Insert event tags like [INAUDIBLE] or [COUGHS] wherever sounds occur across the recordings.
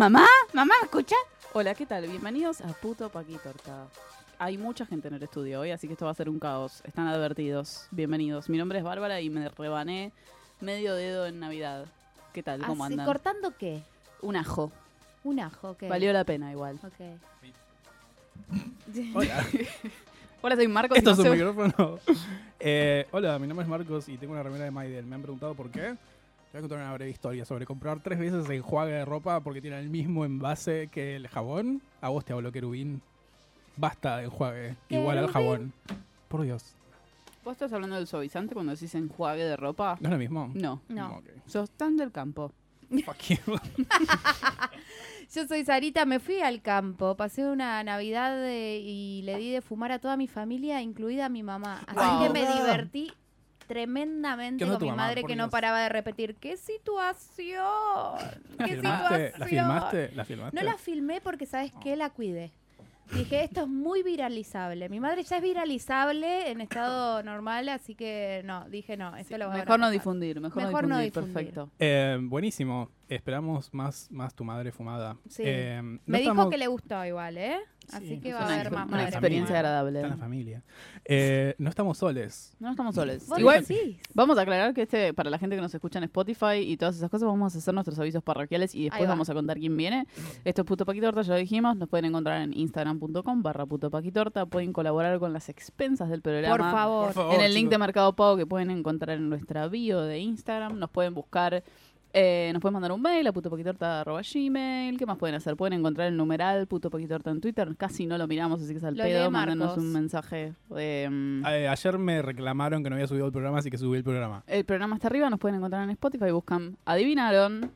¿Mamá? ¿Mamá me escucha? Hola, ¿qué tal? Bienvenidos a Puto Paqui Torta. Hay mucha gente en el estudio hoy, así que esto va a ser un caos. Están advertidos. Bienvenidos. Mi nombre es Bárbara y me rebané medio dedo en Navidad. ¿Qué tal? ¿Cómo Así, andan? ¿Cortando qué? Un ajo. Un ajo, ¿qué? Valió la pena igual. Ok. [LAUGHS] Hola, [LAUGHS] Hola, soy Marcos. y esto no es un sé- micrófono. [LAUGHS] Eh, hola, mi nombre es Marcos y tengo una remera de Maidel. Me han preguntado por qué. Voy a contar una breve historia sobre comprar tres veces enjuague de ropa porque tiene el mismo envase que el jabón. A vos te hablo, querubín. Basta de enjuague, igual al jabón. Por Dios. ¿Vos estás hablando del suavizante cuando decís enjuague de ropa? ¿No es lo mismo? No. No. Ok. Sos tan del campo. Fuck you. [LAUGHS] Yo soy Sarita, me fui al campo, pasé una Navidad y le di de fumar a toda mi familia, incluida a mi mamá. Así Wow. que me divertí tremendamente ¿Qué onda con mi mamá, madre que no paraba de repetir, ¡qué situación! ¿La ¡Qué filmaste? ¿La situación! filmaste? ¿La filmaste? No la filmé porque, ¿sabes qué? La cuidé. Dije, esto es muy viralizable. Mi madre ya es viralizable en estado normal, así que no, dije no, esto lo voy a Mejor no difundir, mejor, Mejor no no difundir. difundir. Perfecto. Eh, buenísimo. Esperamos más, más tu madre fumada. Sí. Eh, no Me dijo que le gustó igual, ¿eh? Así Sí, que es va a haber más una experiencia agradable. Está en la familia. Eh, no estamos soles. No estamos solos. ¿Vos Igual, decís? vamos a aclarar que este, para la gente que nos escucha en Spotify y todas esas cosas, vamos a hacer nuestros avisos parroquiales y después vamos a contar quién viene. Esto es Puto Paquitorta, ya lo dijimos. Nos pueden encontrar en instagram.com barra Puto Paquitorta. Pueden colaborar con las expensas del programa. Por favor. Por favor, en el link chicos. de Mercado Pago que pueden encontrar en nuestra bio de Instagram. Nos pueden buscar, eh, nos pueden mandar un mail a putopaquitorta.gmail. ¿Qué más pueden hacer? Pueden encontrar el numeral putopaquitorta en Twitter. Casi no lo miramos, así que es al Lo pedo. Marcos. un mensaje. eh, Eh, ayer me reclamaron que no había subido el programa, así que subí el programa. el programa está arriba, nos pueden encontrar en Spotify. Buscan, adivinaron.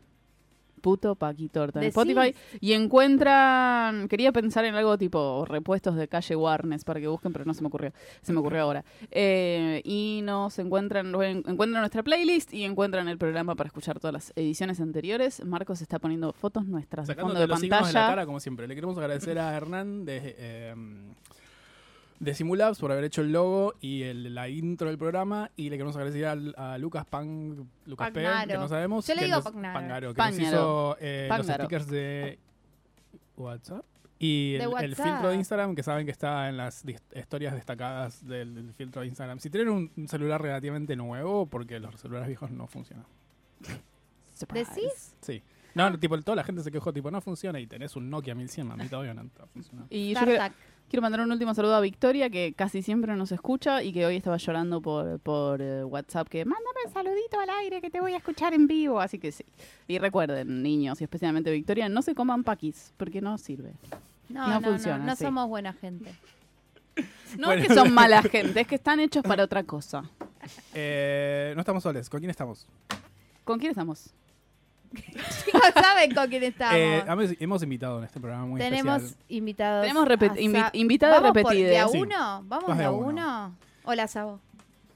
Puto Paquitorta en Decís. Spotify. Y encuentran. Quería pensar en algo tipo repuestos de calle Warnes para que busquen, pero no se me ocurrió. Se me ocurrió ahora. Eh, y nos encuentran, encuentran nuestra playlist y encuentran el programa para escuchar todas las ediciones anteriores. Marcos está poniendo fotos nuestras de fondo de los signos de la pantalla. cara, como siempre. Le queremos agradecer a Hernán de, eh, de Simulabs por haber hecho el logo y el- la intro del programa. Y le queremos agradecer a, Lucas Pan, Lucas P, que no sabemos. Yo le que digo nos- Pagnaro. Pagnaro, que Pagnaro. nos hizo eh, los stickers de WhatsApp. Y el, filtro de Instagram, que saben que está en las historias destacadas del, del filtro de Instagram. Si tienen un, un celular relativamente nuevo, porque los celulares viejos no funcionan. ¿Decís? Sí. No, tipo, toda la gente se quejó, tipo, no funciona y tenés un Nokia 1100, a mí todavía no está funcionando. Y yo Tartac. Quiero mandar un último saludo a Victoria, que casi siempre nos escucha y que hoy estaba llorando por, por eh, WhatsApp, que mándame un saludito al aire, que te voy a escuchar en vivo. Así que sí. Y recuerden, niños, y especialmente Victoria, no se coman paquis, porque no sirve. No, No no, no, funciona, no sí. somos buena gente. [LAUGHS] No Bueno. es que son mala gente, es que están hechos para otra cosa. Eh, no estamos soles, ¿con quién estamos? ¿Con quién estamos? [LAUGHS] Chicos, ¿saben con quién estamos? Eh, hemos, hemos invitado en este programa muy Tenemos especial. invitados. Tenemos repet- a invi- invitados ¿Vamos por- repetidos. ¿De a Sí. uno? ¿Vamos Vas de de a a uno. uno? Hola, Sabo.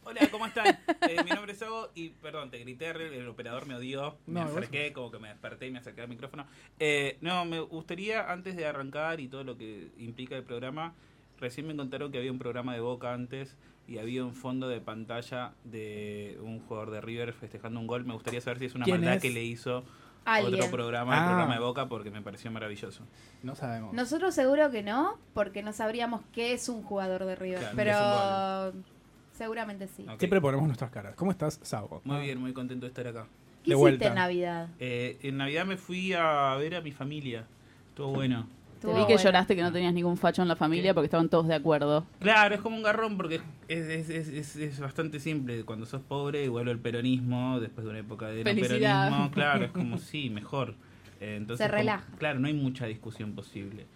Hola, ¿cómo están? [LAUGHS] Eh, mi nombre es Sabo y, perdón, te grité, el operador me odió, me No, igual- acerqué, como que me desperté y me acerqué al micrófono. Eh, no, me gustaría, antes de arrancar y todo lo que implica el programa, recién me contaron que había un programa de Boca antes y había un fondo de pantalla de un jugador de River festejando un gol. Me gustaría saber si es una ¿Quién maldad es? que le hizo Alguien. otro programa, el Ah. programa de Boca, porque me pareció maravilloso. No sabemos. Nosotros seguro que no, porque no sabríamos qué es un jugador de River. Claro, pero seguramente sí. Ok. Siempre ponemos nuestras caras. ¿Cómo estás, Sabo? Muy bien, muy contento de estar acá. ¿Qué de hiciste vuelta. en Navidad? Eh, en Navidad me fui a ver a mi familia. Estuvo bueno. Te vi que bueno. lloraste que no tenías ningún facho en la familia porque estaban todos de acuerdo. Claro, es como un garrón porque es, es, es, es- es bastante simple. Cuando sos pobre vuelve el peronismo, después de una época de Felicidad. peronismo, claro, es como [LAUGHS] sí, mejor. Eh, entonces, Se como- relaja. claro, no hay mucha discusión posible.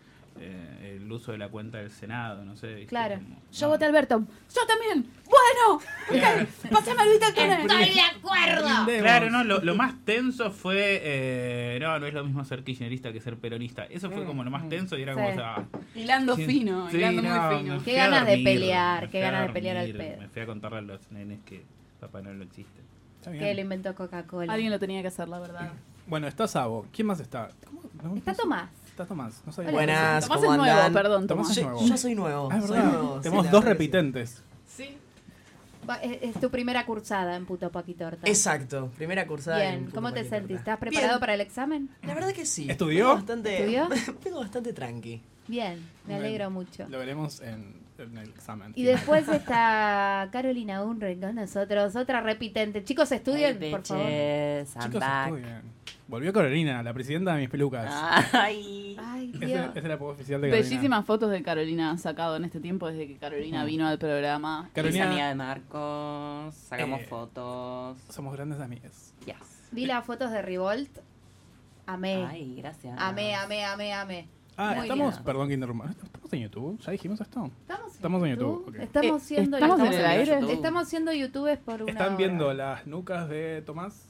Eh, el uso de la cuenta del Senado, no sé. ¿viste? Claro. Como- Yo no. voté a Alberto. Yo también. Bueno. ok, [LAUGHS] Pásame el Estoy de acuerdo. Claro, no, lo, lo [LAUGHS] más tenso fue. eh, no, no es lo mismo ser kirchnerista que ser peronista. Eso fue como lo más tenso y era como. Sí. esa- Hilando fino, sí, hilando no, muy fino. Qué ganas de pelear, qué ganas de pelear al pedo. Me fui a contarle a los nenes que Papá no existe. Está bien. Que lo inventó Coca-Cola. Alguien lo tenía que hacer, la verdad. Bueno, está Sabo. ¿Quién más está? ¿Cómo? No, Está. Tomás. Está Tomás. No sabía. Buenas, Tomás ¿cómo es nuevo, andan? perdón, Tomás Tomás. es Yo, nuevo. yo soy nuevo. Ah, es soy verdad. nuevo, sí, Tenemos dos sí. repitentes. Sí. Va, Es, es tu primera cursada en Puto Paquitorta. Exacto, primera cursada. en Bien, Puto ¿cómo te sentís? ¿Estás preparado Bien. para el examen? La verdad que sí. ¿Estudió? Vengo bastante, ¿Estudió? [LAUGHS] vengo bastante tranqui. Bien, me alegro mucho. Lo veremos en, en el examen. Y después está Carolina Unren con nosotros, otra repitente. Chicos, estudien, por favor. Chicos, estudien. Volvió Carolina, la presidenta de mis pelucas. Ay. Ay, Dios. esa es la voz oficial de Carolina. Bellísimas fotos de Carolina sacado en este tiempo desde que Carolina vino al programa. Carolina, Es amiga de Marcos, sacamos Eh, fotos. somos grandes amigas. Yes. Vi las fotos de Revolt. Amé. Ay, gracias. Amé, amé, amé, amé. Ah, Muy estamos, bien. perdón que interrumpa. ¿Estamos en YouTube? ¿Ya dijimos esto? ¿Estamos en Estamos en YouTube? YouTube, ok. Estamos Eh, siendo ¿estamos en el estamos- aire? YouTube. Estamos siendo youtubers por una Están hora. viendo las nucas de Tomás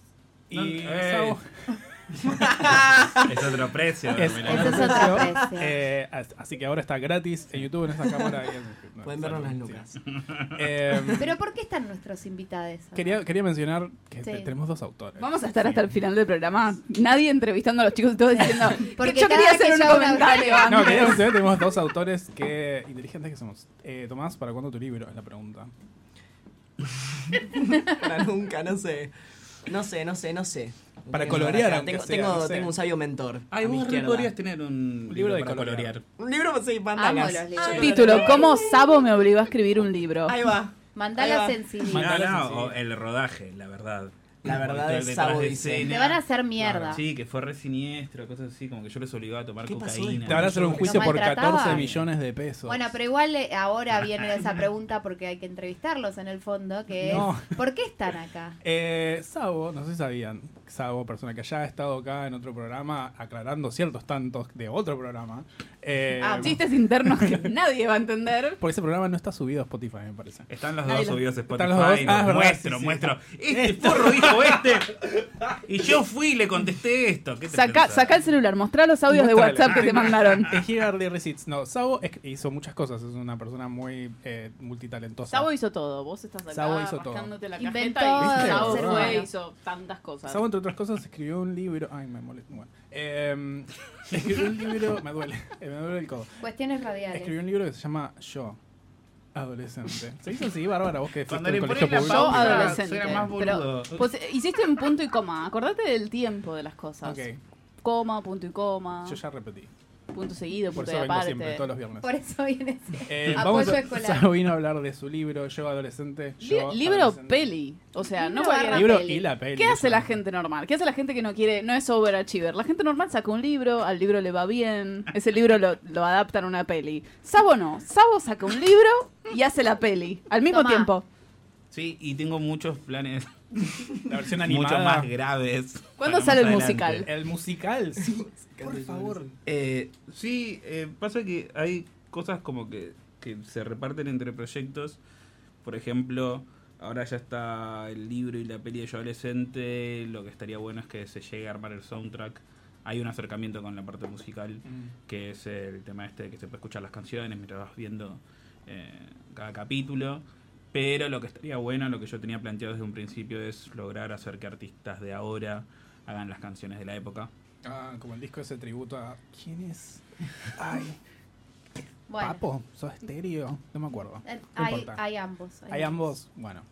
y No, eh. [LAUGHS] [LAUGHS] Es otro precio. Es- otro precio. Eh, as- así que ahora está gratis en YouTube en esa cámara. y en- no, Pueden vernos las sí. lucas. [LAUGHS] Eh, Pero ¿por qué están nuestros invitados? quería, quería mencionar que Sí. tenemos dos autores. Vamos a estar hasta el final del programa. Nadie entrevistando a los chicos y todos diciendo. [LAUGHS] Porque que yo cada quería que hacer un una comentario. No, quería mencionar que tenemos dos autores que inteligentes que somos. Eh, Tomás, ¿para cuándo tu libro? Es la pregunta. Para nunca, no sé. No sé, no sé, no sé. Para colorear, acá, Tengo, sea, tengo, no sé. tengo un sabio mentor. Ay, vos podrías tener un libro de para colorear. Un libro, sí, Amo mandalas. libros. Título: ¿Cómo Sabo me obligó a escribir un libro? Ahí va. Mandá Ahí la va. sensibilidad. Mandá- No, Mandalas no, así. o el rodaje, la verdad. La verdad es Sabo dice. Te van a hacer mierda. Sí, que fue re siniestro, cosas así, como que yo les obligaba a tomar ¿Qué pasó cocaína. Te van a hacer un juicio por maltrataba. 14 millones de pesos. Bueno, pero igual eh, ahora viene esa pregunta porque hay que entrevistarlos en el fondo, que No. es ¿por qué están acá? Eh, Sabo, no sé si sabían, Sabo, persona que ya ha estado acá en otro programa aclarando ciertos tantos de otro programa. Eh, Ah, Chistes internos que [LAUGHS] nadie va a entender. porque ese programa no está subido a Spotify, me parece. Están los Nadie dos lo- subidos a Spotify. Están los dos. Ah, es verdad, muestro, sí, sí. muestro. Este forro dijo este. Y yo fui y le contesté esto. ¿Qué te Saca, saca el celular, mostrá los audios de. WhatsApp que te mandaron. [LAUGHS] Here receipts. No, Sabo hizo muchas cosas, es una persona muy eh, multitalentosa. Sabo hizo todo. Vos estás acá Sabo hizo todo. la Inventó cajeta y Sabo fue hizo tantas cosas. Sabo, otras cosas, escribió un libro. Ay, me molesta. Bueno, eh, [LAUGHS] escribió un libro. Me duele. [LAUGHS] me duele el codo. Cuestiones radiales. Escribió un libro que se llama Yo, adolescente. ¿Se hizo así, Bárbara? Vos que Cuando le pones colegio la público. Yo adolescente. suena más Pero pues, hiciste un punto y coma. Acordate del tiempo de las cosas. Ok, Coma, punto y coma. yo ya repetí. Punto seguido, Por punto eso y vengo aparte. siempre, todos los viernes. Por eso viene Eh, apoyo vamos a, escolar. [LAUGHS] Sabo vino a hablar de su libro, Yo adolescente. Li- Yo libro adolescente. peli. O sea, no Libro cualquiera. barra Libro peli. y la peli. ¿Qué hace la gente normal? ¿Qué hace la gente que no quiere, no es overachiever? La gente normal saca un libro, al libro le va bien, ese libro lo, lo adaptan a una peli. Sabo no, Sabo saca un libro y hace la peli al mismo Tomá. tiempo. Sí, y tengo muchos planes [LAUGHS] La versión mucho animada. más graves. ¿Cuándo sale el adelante. musical? El musical, sí. Por favor. Eh, sí, eh, pasa que hay cosas como que, que se reparten entre proyectos. Por ejemplo, ahora ya está el libro y la peli de Yo Adolescente. Lo que estaría bueno es que se llegue a armar el soundtrack. Hay un acercamiento con la parte musical, que es el tema este de que se puede escuchar las canciones mientras vas viendo eh, cada capítulo. Pero lo que estaría bueno, lo que yo tenía planteado desde un principio, es lograr hacer que artistas de ahora hagan las canciones de la época. Ah, como el disco ese tributo a. ¿Quién es? [LAUGHS] Ay, Bueno, Papo, ¿sos estéreo? No me acuerdo. No hay, importa. hay ambos. Hay ambos, bueno.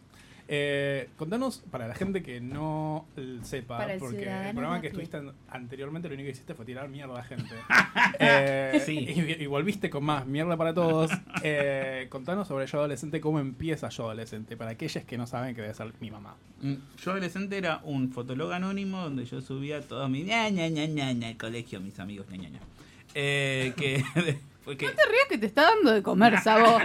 Eh, contanos, para la gente que no sepa, el porque el programa que estuviste an- anteriormente lo único que hiciste fue tirar mierda a gente. [LAUGHS] Eh, Sí. y, y volviste con más mierda para todos. Eh, contanos sobre Yo Adolescente, cómo empieza Yo Adolescente, para aquellas que no saben que debe ser mi mamá. Mm, Yo adolescente era un fotólogo anónimo donde yo subía todo mi ña ña ña ña ña al colegio, mis amigos ña ña ña. Eh, que [LAUGHS] fue que No te rías que te está dando de comer, Sabo.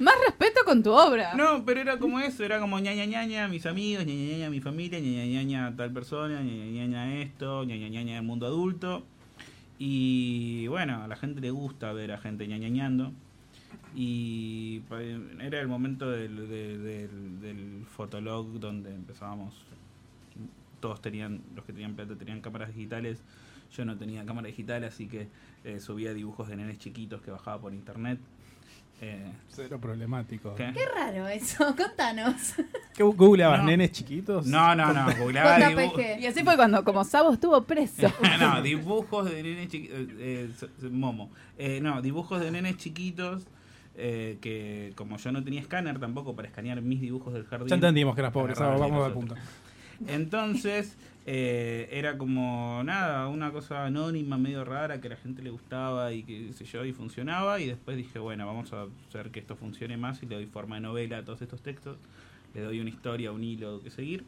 Más respeto con tu obra. No, pero era como eso, era como ña ña ña ña, mis amigos, ña ña ña ña, mi familia, ña ña ña ña tal persona, ña ña ña ña esto, ña ña ña ña el mundo adulto. Y bueno, a la gente le gusta ver a gente ñañañando. Y era el momento del, de- del, del fotolog donde empezábamos. Todos tenían, los que tenían plata tenían cámaras digitales. Yo no tenía cámara digital, así que eh, subía dibujos de nenes chiquitos que bajaba por internet. Eh, Cero problemático. ¿Qué? Qué raro eso, [LAUGHS] contanos. ¿Qué googleabas? No. ¿Nenes chiquitos? No, no, no, googleaba dibu- JPG. Y así fue cuando, como Sabo estuvo preso. [LAUGHS] no, dibujos de nenes chiquitos. Momo. Eh, no, dibujos de nenes chiquitos. eh, que como yo no tenía escáner tampoco para escanear mis dibujos del jardín. Ya entendimos que eras pobre, vamos al punto. Entonces, eh, era como nada, una cosa anónima, medio rara, que a la gente le gustaba y que sé yo, y funcionaba. Y después dije, bueno, vamos a hacer que esto funcione más y le doy forma de novela a todos estos textos. Le doy una historia, un hilo que seguir.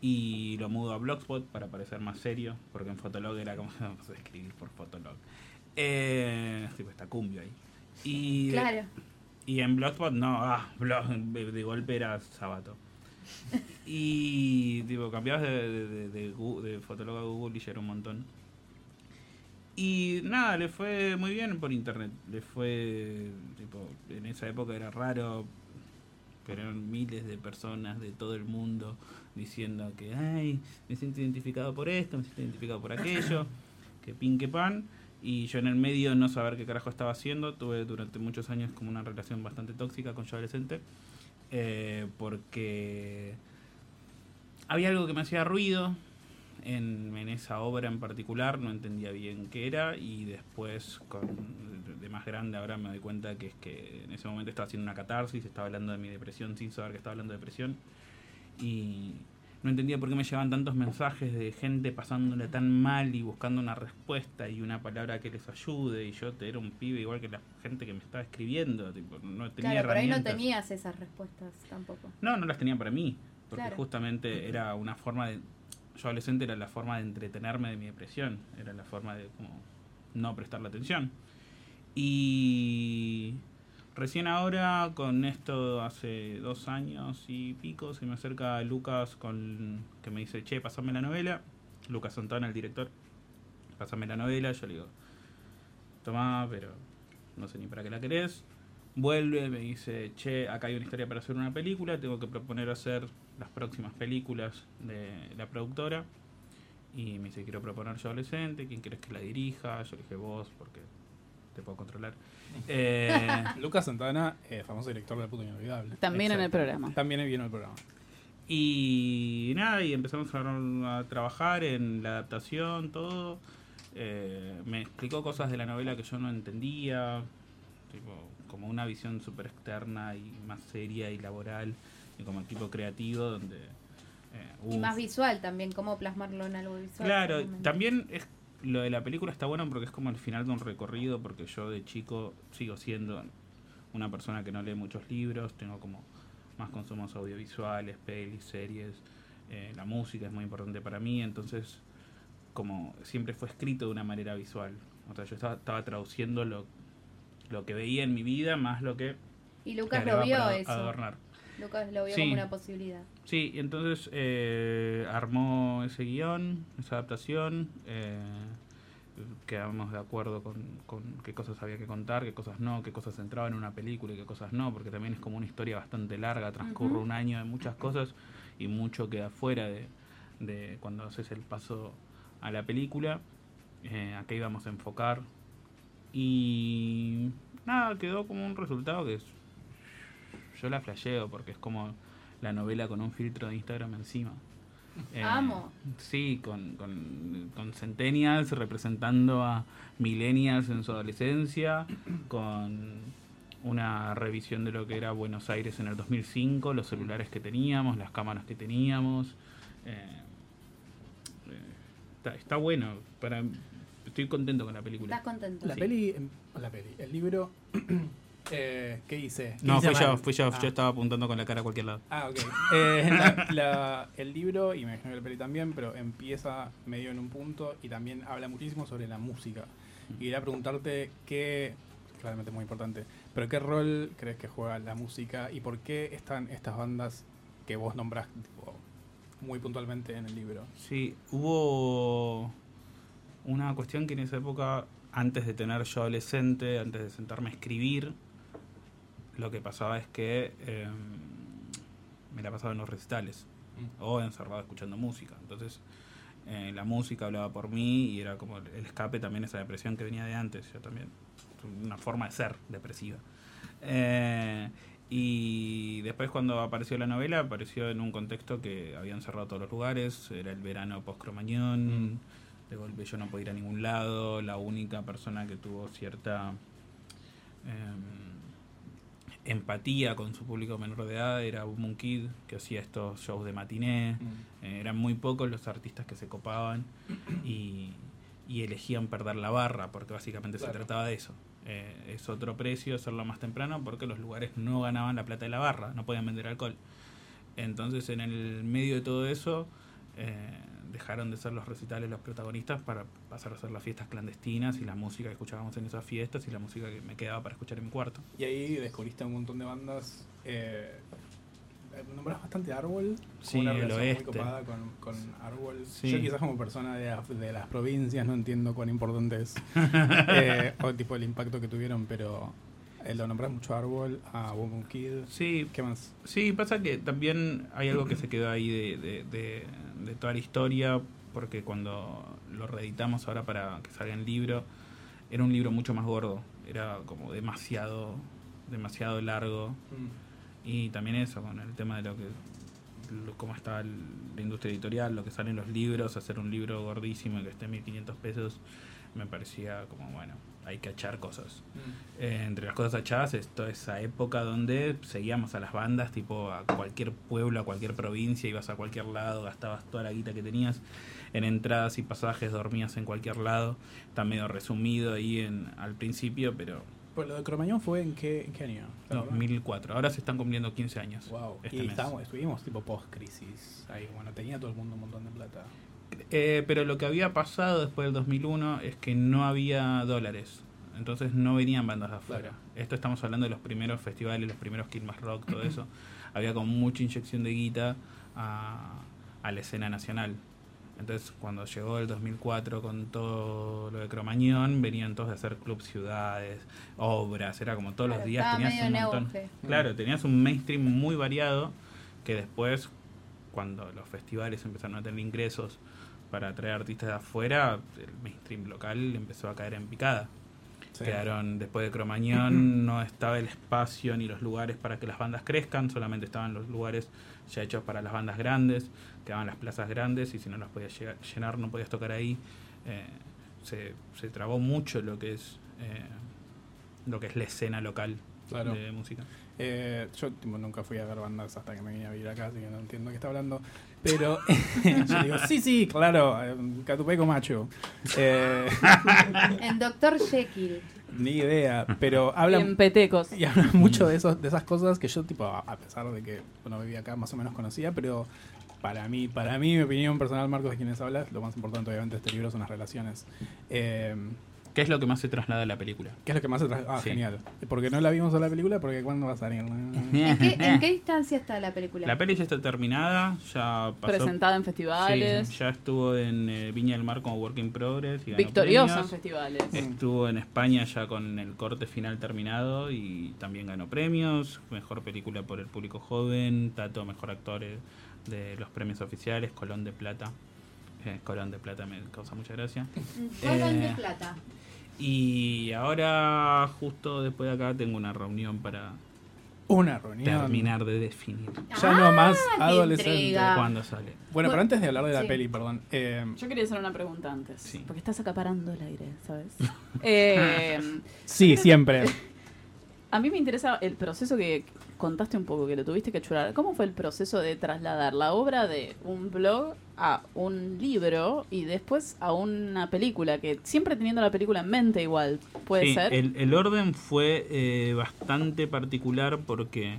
Y lo mudo a Blogspot para parecer más serio, porque en Fotolog era como [LAUGHS] vamos a escribir por Fotolog. Eh, tipo, está cumbio ahí. Y, Claro. y en Blogspot no, ah, blog, de, golpe era Sabato. Y tipo, cambiabas de, de, de, de Fotolog a Google y ya era un montón. Y nada, le fue muy bien por internet. Le fue, tipo, en esa época era raro, pero eran miles de personas de todo el mundo diciendo que, ay, me siento identificado por esto, me siento identificado por aquello, que pin que pan. Y yo en el medio no saber qué carajo estaba haciendo. Tuve durante muchos años como una relación bastante tóxica con yo adolescente. Eh, porque había algo que me hacía ruido en, en esa obra en particular, no entendía bien qué era y después con, de, más grande ahora me doy cuenta que es que en ese momento estaba haciendo una catarsis, estaba hablando de mi depresión sin saber que estaba hablando de depresión y no entendía por qué me llevaban tantos mensajes de gente pasándola tan mal y buscando una respuesta y una palabra que les ayude y yo era un pibe igual que la gente que me estaba escribiendo, tipo, no tenía Claro, por ahí no tenías esas respuestas tampoco. No, no las tenía para mí, porque Claro. justamente era una forma de... Yo adolescente era la forma de entretenerme de mi depresión, era la forma de como no prestarle atención. Y recién ahora, con esto hace dos años y pico, se me acerca Lucas con que me dice, che, pasame la novela. Lucas Santana, el director, pasame la novela. Yo le digo, tomá, pero no sé ni para qué la querés. Vuelve, me dice, che, acá hay una historia para hacer una película, tengo que proponer hacer las próximas películas de la productora. Y me dice, quiero proponer yo adolescente, ¿quién quieres que la dirija? Yo le dije, vos, porque te puedo controlar. [LAUGHS] Eh, Lucas Santana, eh, famoso director de Puto Inolvidable. También en el programa. También vino el programa. Y nada, y empezamos a, a trabajar en la adaptación, todo. Eh, me explicó cosas de la novela que yo no entendía, tipo, como una visión súper externa y más seria y laboral, y como equipo creativo, donde... eh, Y más visual también, cómo plasmarlo en algo visual. Claro, también es lo de la película está bueno porque es como el final de un recorrido, porque yo de chico sigo siendo una persona que no lee muchos libros, tengo como más consumos audiovisuales, pelis, series, eh, la música es muy importante para mí, entonces como siempre fue escrito de una manera visual, o sea, yo estaba, estaba traduciendo lo, lo que veía en mi vida más lo que Y Lucas lo vio eso. adornar. Lucas lo vio Sí. como una posibilidad. Sí, y entonces eh, armó ese guion, esa adaptación, eh, quedamos de acuerdo con, con qué cosas había que contar, qué cosas no, qué cosas entraban en una película y qué cosas no, porque también es como una historia bastante larga, transcurre un año de muchas cosas y mucho queda fuera de, de cuando haces el paso a la película, eh, a qué íbamos a enfocar y nada, quedó como un resultado que es, yo la flasheo porque es como la novela con un filtro de Instagram encima. Eh, Amo. Sí, con, con, con centennials representando a millennials en su adolescencia, con una revisión de lo que era Buenos Aires en el 2005, los celulares que teníamos, las cámaras que teníamos. Eh, eh, está, está bueno. Para, estoy contento con la película. ¿Estás contento? La Sí. peli, em, la peli, el libro, [CLEARS THROAT] eh, ¿qué hice? ¿Qué No, hice fui yo, mal? fui yo, Ah. yo estaba apuntando con la cara a cualquier lado. Ah, ok. Eh, la- la- el libro, y me imagino que la peli también, pero empieza medio en un punto y también habla muchísimo sobre la música. Y quería preguntarte qué, claramente muy importante, pero qué rol crees que juega la música y por qué están estas bandas que vos nombrás tipo, muy puntualmente en el libro. Sí, hubo una cuestión que en esa época, antes de tener yo adolescente, antes de sentarme a escribir, lo que pasaba es que eh, me la pasaba en los recitales o encerrado escuchando música. Entonces, eh, la música hablaba por mí y era como el escape también esa depresión que venía de antes. Yo también, una forma de ser depresiva. Eh, y después cuando apareció la novela, apareció en un contexto que habían cerrado todos los lugares, era el verano post-Cromañón, de golpe yo no podía ir a ningún lado, la única persona que tuvo cierta em, empatía con su público menor de edad era Boom Kid, que hacía estos shows de matiné, eh, eran muy pocos los artistas que se copaban [COUGHS] y, y elegían perder la barra, porque básicamente se trataba de eso. Eh, es otro precio hacerlo más temprano porque los lugares no ganaban la plata de la barra, no podían vender alcohol. Entonces, en el medio de todo eso, eh, dejaron de ser los recitales los protagonistas para pasar a ser las fiestas clandestinas y la música que escuchábamos en esas fiestas y la música que me quedaba para escuchar en mi cuarto. Y ahí descubriste un montón de bandas. Eh, nombras bastante Árbol. Sí, una el relación oeste. muy copada con, con Árbol. Sí. Yo quizás como persona de, las- de las provincias no entiendo cuán importante es [LAUGHS] eh, o tipo el impacto que tuvieron, pero eh, lo nombras mucho Árbol, a Boom Kid. Sí, ¿Qué más? Sí, pasa que también hay algo que se quedó ahí de, de, de- de toda la historia, porque cuando lo reeditamos ahora para que salga en libro, era un libro mucho más gordo, era como demasiado, demasiado largo. Y también eso, con el tema de lo que cómo está el- la industria editorial, lo que salen los libros, hacer un libro gordísimo y que esté 1500 pesos, me parecía como, bueno, hay que echar cosas. Eh, entre las cosas achadas es toda esa época donde seguíamos a las bandas, tipo a cualquier pueblo, a cualquier provincia, ibas a cualquier lado, gastabas toda la guita que tenías en entradas y pasajes, dormías en cualquier lado. Está medio resumido ahí en, al principio, pero Pues lo de Cromañón fue en qué, en qué año? ¿Te acordás? 2004. Ahora se están cumpliendo 15 años. Wow. este y mes. estábamos, estuvimos tipo post-crisis. Ahí, bueno, tenía todo el mundo un montón de plata. Eh, pero lo que había pasado después del 2001 es que no había dólares. Entonces no venían bandas de afuera. Esto estamos hablando de los primeros festivales, los primeros Kilmas Rock, todo eso. [COUGHS] había como mucha inyección de guita a, a la escena nacional. Entonces cuando llegó el 2004 con todo lo de Cromañón, venían todos de hacer club ciudades, obras, era como todos los días tenías medio un en montón. auge. Claro, tenías un mainstream muy variado que después, cuando los festivales empezaron a tener ingresos para atraer artistas de afuera, el mainstream local empezó a caer en picada. Sí. Quedaron después de Cromañón, [CLEARS THROAT] no estaba el espacio ni los lugares para que las bandas crezcan, solamente estaban los lugares ya hechos para las bandas grandes, quedaban las plazas grandes y si no las podías llenar no podías tocar ahí. Eh, se, se trabó mucho lo que es eh, lo que es la escena local Claro. de música. Eh, yo tipo, nunca fui a ver bandas hasta que me vine a vivir acá, así que no entiendo qué está hablando. Pero [LAUGHS] yo digo, sí, sí, claro, eh, Catupeco Macho. Eh, [LAUGHS] En Doctor Jekyll. ni idea, pero hablan, petecos. y hablan mucho de, esos, de esas cosas que yo, tipo, a a pesar de que no vivía acá, más o menos conocía, pero para mí, para mí, mi opinión personal, Marcos, de quienes hablas, lo más importante, obviamente, de este libro son las relaciones. Eh, ¿Qué es lo que más se traslada a la película? ¿Qué es lo que más se trae? Ah, Sí. genial. Porque no la vimos a la película, porque ¿cuándo va a salir? ¿En qué, en qué distancia está la película? La peli ya está terminada, ya pasó. Presentada en festivales. Sí, ya estuvo en eh, Viña del Mar como Work in Progress. Y Victoriosa en festivales. Estuvo en España ya con el corte final terminado y también ganó premios. Mejor película por el público joven, Tato, mejor actor eh, de los premios oficiales, Colón de Plata. Eh, Colón de Plata me causa mucha gracia. Colón de plata. Y ahora, justo después de acá, tengo una reunión para Una reunión. terminar de definir Ya no más qué adolescente. cuándo sale. Bueno, pero antes de hablar de la Sí. peli, perdón. eh, Yo quería hacer una pregunta antes. Sí. Porque estás acaparando el aire, ¿sabes? [LAUGHS] Eh, sí, siempre. [LAUGHS] A mí me interesa el proceso que contaste un poco, que lo tuviste que churar. ¿Cómo fue el proceso de trasladar la obra de un blog a un libro y después a una película? Que siempre teniendo la película en mente igual, puede Sí, ser. El, el orden fue eh, bastante particular porque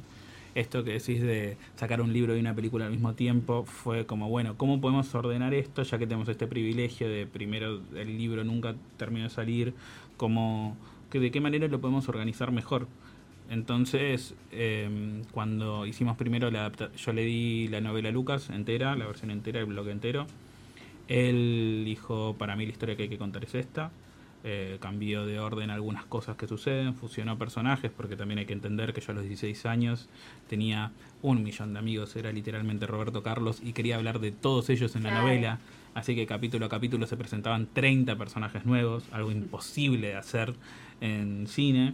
esto que decís de sacar un libro y una película al mismo tiempo fue como, bueno, ¿cómo podemos ordenar esto ya que tenemos este privilegio de primero el libro nunca terminó de salir? ¿Cómo, que, ¿De qué manera lo podemos organizar mejor? Entonces, eh, cuando hicimos primero la adapta- yo le di la novela a Lucas entera, la versión entera, el blog entero. Él dijo, para mí la historia que hay que contar es esta. Eh, cambió de orden algunas cosas que suceden, fusionó personajes, porque también hay que entender que yo a los 16 años tenía un millón de amigos, era literalmente Roberto Carlos, y quería hablar de todos ellos en la Claro. novela. Así que capítulo a capítulo se presentaban 30 personajes nuevos, algo imposible de hacer en cine.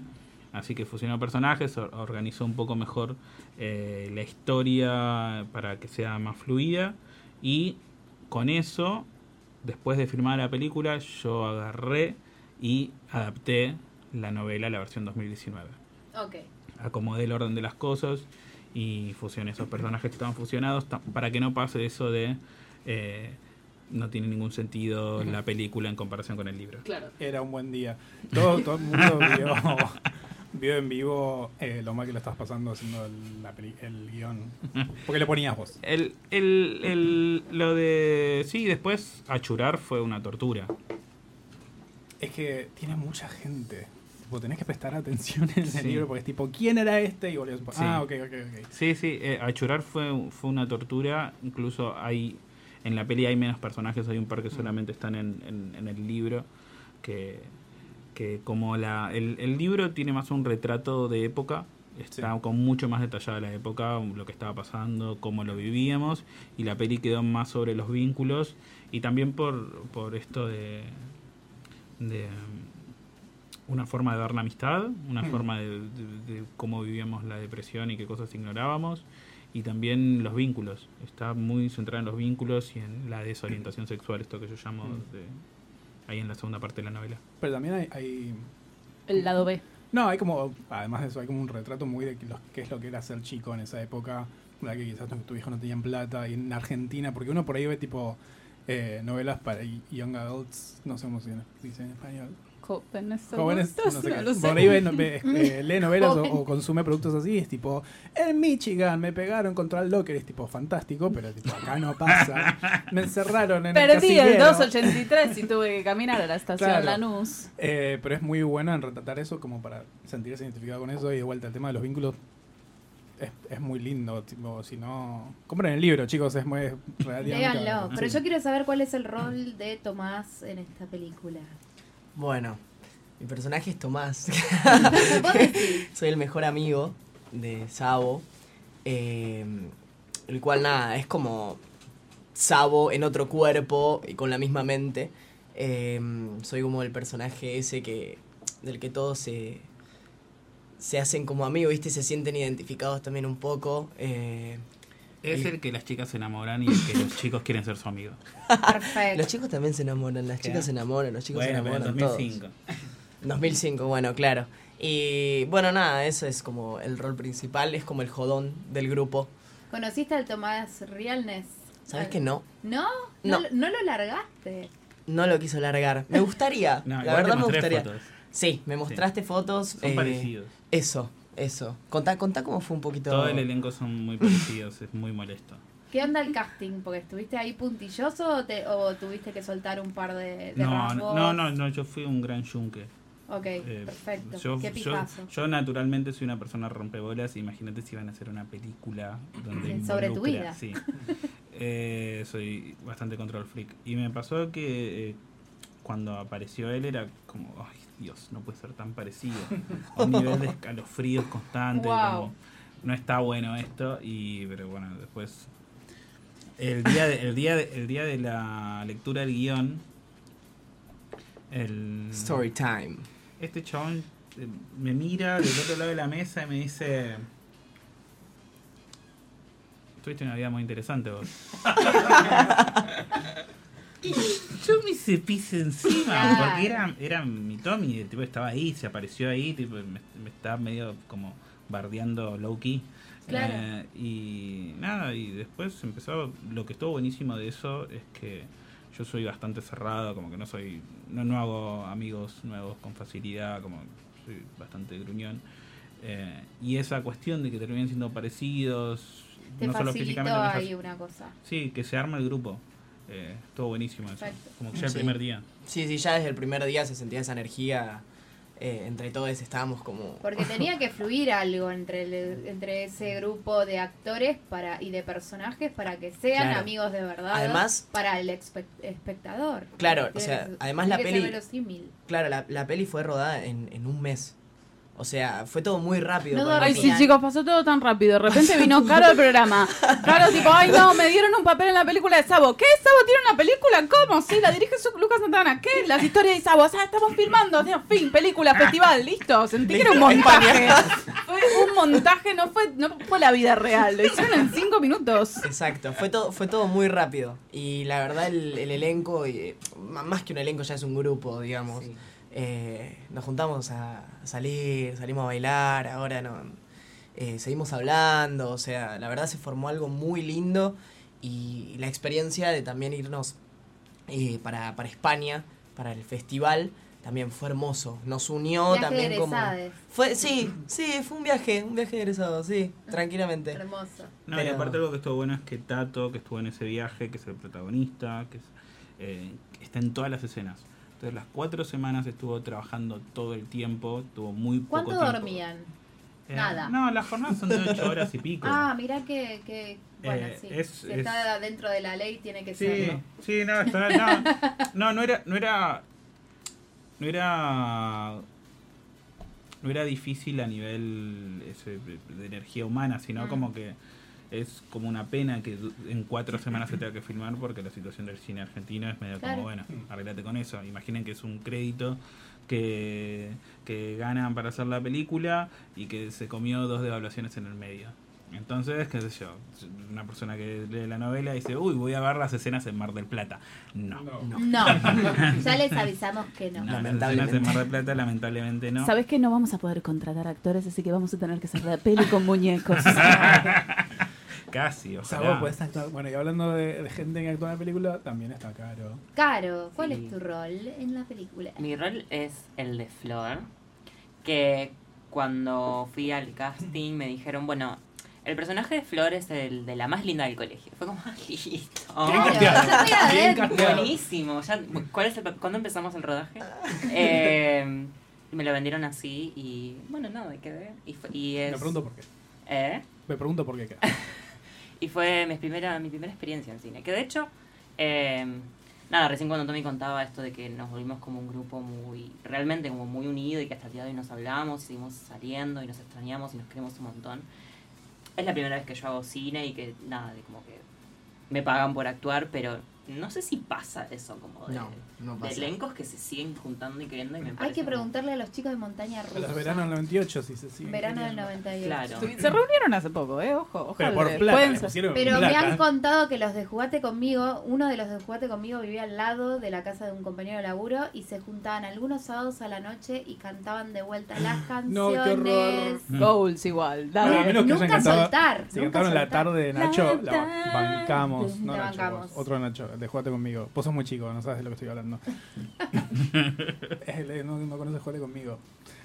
Así que fusionó personajes, or- organizó un poco mejor eh, la historia para que sea más fluida. Y con eso, después de firmar la película, yo agarré y adapté la novela a la versión 2019. Ok. Acomodé el orden de las cosas y fusioné esos personajes que estaban fusionados para que no pase eso de eh, no tiene ningún sentido la película en comparación con el libro. Claro. Era un buen día. Todo, todo el mundo vio, [LAUGHS] vio en vivo eh, lo mal que lo estás pasando haciendo el, la peli- el guion. Porque le ponías vos. El, el, el- lo de. Sí, después achurar fue una tortura. Es que tiene mucha gente. Tipo, tenés que prestar atención en el Sí. libro porque es tipo, ¿quién era este? Y volvías, Sí. ah, ok, ok, ok. Sí, sí, eh, achurar fue, fue una tortura. Incluso hay. En la peli hay menos personajes, hay un par que solamente están en, en- en el libro. Que, que como la. El, el libro tiene más un retrato de época. Está con mucho más detallada la época, lo que estaba pasando, cómo lo vivíamos. Y la peli quedó más sobre los vínculos. Y también por, por esto de. de um, una forma de ver la amistad, una Mm. forma de, de- de cómo vivíamos la depresión y qué cosas ignorábamos, y también los vínculos. Está muy centrado en los vínculos y en la desorientación sexual, esto que yo llamo Mm. de- ahí en la segunda parte de la novela. Pero también hay, hay- El lado B. No, hay como, además de eso, hay como un retrato muy de que los- qué es lo que era ser chico en esa época, la que quizás tu, tu hijo no tenían plata, y en Argentina, porque uno por ahí ve tipo eh, novelas para young adults, no sé cómo se dice en español. Jóvenes Jóvenes, adultos, no sé no qué. lo sé. Por ahí ve- ve- [LAUGHS] eh, lee novelas o, consume productos así, es tipo, en Michigan me pegaron contra el locker, es tipo fantástico, pero tipo acá no pasa. [LAUGHS] Me encerraron en el Perdí el casillero. 283 y tuve que caminar a la estación Claro. Lanús. Eh, pero es muy bueno en retratar eso como para sentirse identificado con eso y de vuelta el tema de los vínculos es, es muy lindo. Tipo, si no, compren el libro, chicos, es muy barato. [LAUGHS] Pero Sí. yo quiero saber cuál es el rol de Tomás en esta película. Bueno, mi personaje es Tomás. [LAUGHS] Soy el mejor amigo de Sabo. eh, el cual, nada, es como Sabo en otro cuerpo y con la misma mente. Eh, soy como el personaje ese que del que todos se, se hacen como amigos, ¿viste? Se sienten identificados también un poco. eh, Es y- el que las chicas se enamoran y el que los chicos quieren ser su amigo. Perfecto. Los chicos también se enamoran, las chicas se enamoran, los chicos Bueno, se pero en enamoran. 2005. todos. 2005, bueno, claro. Y bueno, nada, eso es como el rol principal, es como el jodón del grupo. ¿Conociste al Tomás Realness? ¿Sabes que no? ¿No? ¿No, No. no lo largaste? No lo quiso largar. Me gustaría, [LAUGHS] No, la verdad me gustaría. fotos. Sí, me mostraste fotos. eh, Son parecidos. Eso, eso. Contá, contá cómo fue un poquito. Todo el elenco son muy parecidos, es muy molesto. ¿Qué onda el casting? Porque estuviste ahí puntilloso o, te- o tuviste que soltar un par de, de No, rasgos? no, no, no, yo fui un gran yunque. Ok, Eh, perfecto. Yo, Qué yo, yo naturalmente soy una persona rompebolas. Imagínate si van a hacer una película donde Sí, [LAUGHS] sobre tu vida. Sí. [LAUGHS] Eh, soy bastante control freak. Y me pasó que eh, cuando apareció él era como, ay Dios, no puede ser tan parecido. A un nivel de [LAUGHS] escalofríos constante. Wow. como, no está bueno esto. Y, pero bueno, después. El día de, el día de, el día de la lectura del guion. El, Story time. este chabón eh, me mira del otro lado de la mesa y me dice. Tuviste una vida muy interesante vos. [LAUGHS] yo me hice pis encima, porque era, era mi Tommy, el tipo estaba ahí, se apareció ahí, tipo, me, me estaba medio como bardeando low key. Claro. Eh, y nada, y después empezó, lo que estuvo buenísimo de eso es que yo soy bastante cerrado, como que no soy, no, no hago amigos nuevos con facilidad, como soy bastante gruñón. Eh, y esa cuestión de que terminen siendo parecidos, Te no solo físicamente, me ahí una cosa. Sí, que se arma el grupo. Eh, estuvo buenísimo eso. Como que ya el Sí. primer día. Sí, sí, ya desde el primer día se sentía esa energía. eh, entre todos estábamos como... [LAUGHS] Porque tenía que fluir algo entre, el- entre ese grupo de actores para y de personajes para que sean Claro. amigos de verdad. Además- para el espe- espectador. Claro, o sea, además la peli-. Claro, la, la peli fue rodada en, en un mes. O sea, fue todo muy rápido. No Ay, sí, chicos, pasó todo tan rápido. De repente vino Caro al programa. Caro, tipo, ay, no, me dieron un papel en la película de Sabo. ¿Qué? ¿Sabo tiene una película? ¿Cómo? Sí, la dirige su- Lucas Santana. ¿Qué? Las historias de Sabo. O sea, estamos filmando. O sea, fin, película, festival, listo. Sentí que era un montaje. Fue un montaje, no fue, no fue la vida real. Lo hicieron en cinco minutos. Exacto, fue todo, fue todo muy rápido. Y la verdad el, el elenco, y, más que un elenco ya es un grupo, digamos. Sí. Eh, nos juntamos a salir, salimos a bailar, ahora no, eh, seguimos hablando, o sea, la verdad se formó algo muy lindo y la experiencia de también irnos eh, para, para España, para el festival, también fue hermoso. Nos unió Viaje de también como... Fue, sí, sí, fue un viaje, un viaje egresado, sí, [LAUGHS] tranquilamente. Hermoso. No, y aparte algo que estuvo bueno es que Tato, que estuvo en ese viaje, que es el protagonista, que es, eh, está en todas las escenas. Entonces las cuatro semanas estuvo trabajando todo el tiempo, tuvo muy poco ¿Cuánto tiempo. dormían? Eh, Nada. No, las jornadas son de ocho horas y pico. Ah, mirá que, que bueno, Eh, sí. es- si es- está dentro de la ley tiene que Sí, serlo. sí, no, está- no, no, no era, no era, no era, no era difícil a nivel ese, de energía humana, sino Mm. como que es como una pena que en cuatro semanas se tenga que filmar porque la situación del cine argentino es medio Claro. como, bueno, arreglate con eso. Imaginen que es un crédito que, que ganan para hacer la película y que se comió dos devaluaciones en el medio. Entonces, qué sé yo, una persona que lee la novela dice, uy, voy a ver las escenas en Mar del Plata. No. No. No, [LAUGHS] ya les avisamos que no. No, las escenas en Mar del Plata lamentablemente no. ¿Sabes que no vamos a poder contratar actores? Así que vamos a tener que hacer la peli con muñecos. [LAUGHS] Casi, O sea, vos podés actuar. Bueno, y hablando de, de gente que actúa en la película, también está caro. Caro, ¿cuál Sí. es tu rol en la película? Mi rol es el de Flor, que cuando fui al casting me dijeron, bueno, el personaje de Flor es el de la más linda del colegio. Fue como, [LAUGHS] listo. Claro. Buenísimo. Ya, ¿cuál es el, pa- ¿Cuándo empezamos el rodaje? [LAUGHS] Eh, y me lo vendieron así y bueno, nada, quedé. Y, y es, Me pregunto por qué. ¿Eh? Me pregunto por qué. qué. [LAUGHS] Y fue mi primera, mi primera experiencia en cine. Que de hecho, eh, nada, recién cuando Tommy contaba esto de que nos volvimos como un grupo muy, realmente como muy unido y que hasta el día de hoy nos hablamos, y seguimos saliendo y nos extrañamos y nos queremos un montón. Es la primera vez que yo hago cine y que nada, de como que me pagan por actuar, pero no sé si pasa eso como de, No, no elencos que se siguen juntando y queriendo y me Hay que preguntarle a los chicos de Montaña A Rusa. los veranos del 98, si se siguen. Verano del queriendo. 98. Claro. Se reunieron hace poco, ¿eh? Ojo, Pero ojalá. por plata, Pero me han contado que los de Jugate conmigo, uno de los de Jugate conmigo vivía al lado de la casa de un compañero de laburo y se juntaban algunos sábados a la noche y cantaban de vuelta las [GASPS] No, canciones. Goals igual. Dale. menos que Nunca soltar, Si nunca cantaron la tarde de Nacho, La la bancamos. No La Nacho, bancamos. otro Nacho, de Jugate conmigo. Vos sos muy chico, no sabes de lo que estoy hablando. [LAUGHS] De no, no conoces Jugate conmigo.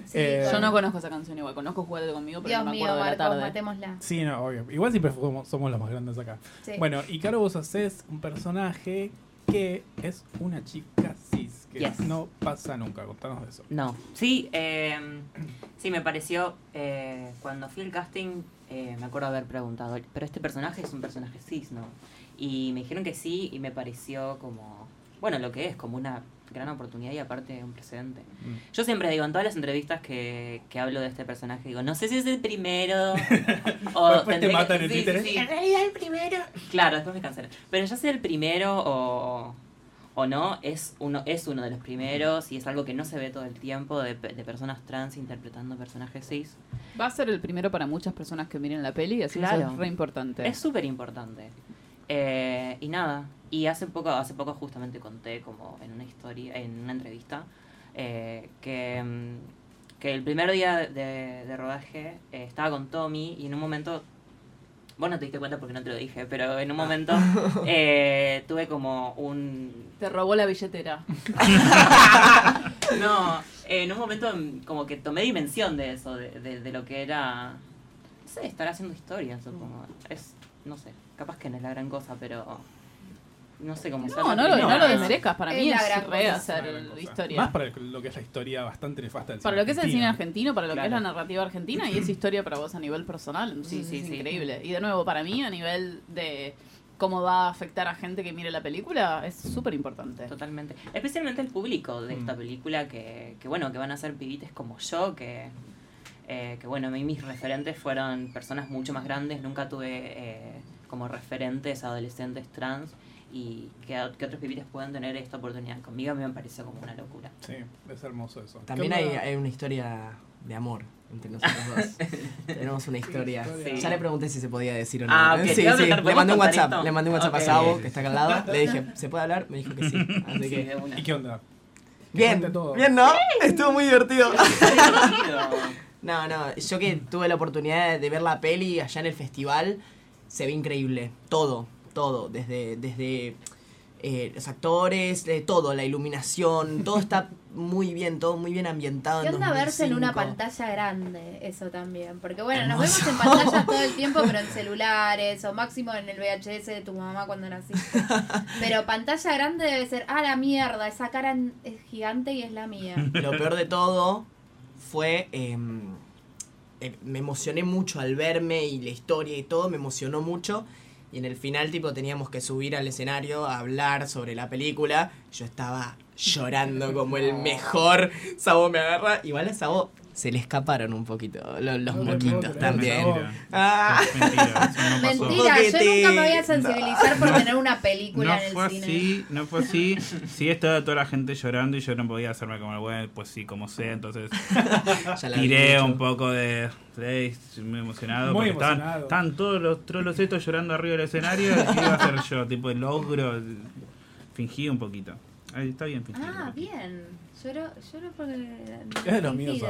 Sí, Eh, Yo no conozco esa canción igual. Conozco Juguete conmigo, pero Dios no me mío, acuerdo de la tarde. matémosla. Sí, no, obvio. Igual siempre somos, somos los más grandes acá. Sí. Bueno, y Caro, vos haces un personaje que es una chica cis, que Yes. no pasa nunca. Contanos de eso. No, sí, eh, sí, me pareció, eh, cuando fui al casting, eh, me acuerdo haber preguntado, pero este personaje es un personaje cis, ¿no? Y me dijeron que sí y me pareció como, bueno, lo que es, como una gran oportunidad y aparte un precedente. Mm. Yo siempre digo, en todas las entrevistas que, que hablo de este personaje, digo, no sé si es el primero [LAUGHS] o... Después te que- matan en sí, Twitter, sí, sí. En realidad el primero. Claro, después me cancelan. Pero ya sea el primero o, o no, es uno, es uno de los primeros y es algo que no se ve todo el tiempo de, pe- de personas trans interpretando personajes cis. Va a ser el primero para muchas personas que miren la peli, así que Claro. eso es re importante. Es súper importante. Eh, y nada, y hace poco, hace poco justamente conté como en una historia, en una entrevista, eh, que, mm, que el primer día de, de rodaje eh, estaba con Tommy y en un momento, vos no te diste cuenta porque no te lo dije, pero en un momento [LAUGHS] eh, tuve como un... Te robó la billetera. [LAUGHS] No, en un momento mm, como que tomé dimensión de eso, de, de, de lo que era, no sé, estar haciendo historia, supongo. Es, no sé, capaz que no es la gran cosa, pero no sé cómo No, no lo, no lo desmerezcas. Para Es mí la es gran re cosa. hacer Una gran cosa. historia. Más para lo que es la historia bastante nefasta del Para cine lo que es el cine argentino. argentino, para lo que es la Claro. narrativa argentina y es historia para vos a nivel personal. Entonces Sí, sí, es sí. increíble. Y de nuevo, para mí, a nivel de cómo va a afectar a gente que mire la película, es súper importante. Totalmente. Especialmente el público de esta Mm. película que, que, bueno, que van a ser pibites como yo, que, eh, que bueno, a mí mis referentes fueron personas mucho más grandes, nunca tuve eh, como referentes adolescentes trans y que, que otros pibites puedan tener esta oportunidad conmigo a mí me pareció como una locura. Sí, es hermoso eso. También ¿Qué hay, hay una historia de amor entre nosotros dos. [LAUGHS] Tenemos una historia. Sí. Ya le pregunté si se podía decir o no. Ah, ok, sí, sí. Le mandé un ¿podemos contar WhatsApp. esto? Le mandé un WhatsApp Ok. a Sabo, que está acá al lado. [LAUGHS] Le dije, ¿se puede hablar? Me dijo que sí. Así Sí, que. ¿Y qué onda? [LAUGHS] Bien, todo. bien, ¿no? Estuvo muy divertido. Divertido. No, no, yo que tuve la oportunidad de ver la peli allá en el festival, se ve increíble. Todo, todo. Desde, desde eh, los actores, de todo, la iluminación, todo está muy bien, todo muy bien ambientado. ¿Qué onda verse en una 2005. pantalla grande? Eso también. Porque bueno, nos vemos en pantallas todo el tiempo, pero en celulares o máximo en el VHS de tu mamá cuando naciste. Pero pantalla grande debe ser, ah, la mierda, esa cara es gigante y es la mía. Lo peor de todo fue. eh, eh, me emocioné mucho al verme y la historia y todo, me emocionó mucho. Y en el final, tipo, teníamos que subir al escenario a hablar sobre la película. Yo estaba llorando como el mejor. Sabo me agarra. Igual a Sabo se le escaparon un poquito lo- los No moquitos también. Ah. Mentira, no yo nunca me voy a sensibilizar por [LAUGHS] tener una película No en el fue cine. así, no fue así. Sí estaba toda la gente llorando y yo no podía hacerme como, bueno, pues sí, como sea. Entonces [LAUGHS] Ya la vi tiré un poco de... muy emocionado. Muy porque estaban, emocionado. estaban todos los trolos estos llorando arriba del escenario. ¿Qué iba a hacer yo? Tipo, el logro. Fingí un poquito. Ahí está bien fingido. Ah, bien. Lloro, lloro porque... Es de los míos.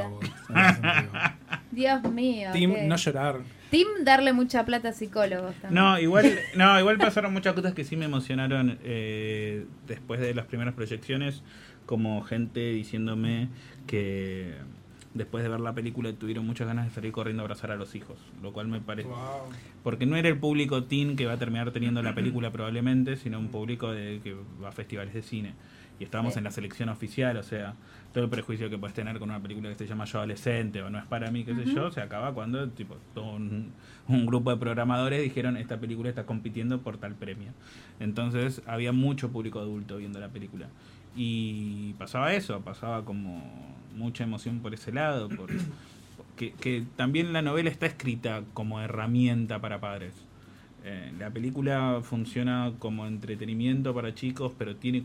[LAUGHS] Dios mío. No llorar. Team darle mucha plata a psicólogos también. No, igual, [LAUGHS] no, igual pasaron muchas cosas que sí me emocionaron eh, después de las primeras proyecciones, como gente diciéndome que después de ver la película tuvieron muchas ganas de salir corriendo a abrazar a los hijos, lo cual me parece... Wow. Porque no era el público teen que va a terminar teniendo la película probablemente, sino un público de, que va a festivales de cine. Y estábamos Sí. en la selección oficial, o sea, todo el prejuicio que puedes tener con una película que se llama Yo Adolescente o No es para mí, qué sé yo, se acaba cuando tipo todo un, un grupo de programadores dijeron esta película está compitiendo por tal premio. Entonces había mucho público adulto viendo la película. Y pasaba eso, pasaba como mucha emoción por ese lado, por, que, que también la novela está escrita como herramienta para padres. Eh, la película funciona como entretenimiento para chicos, pero tiene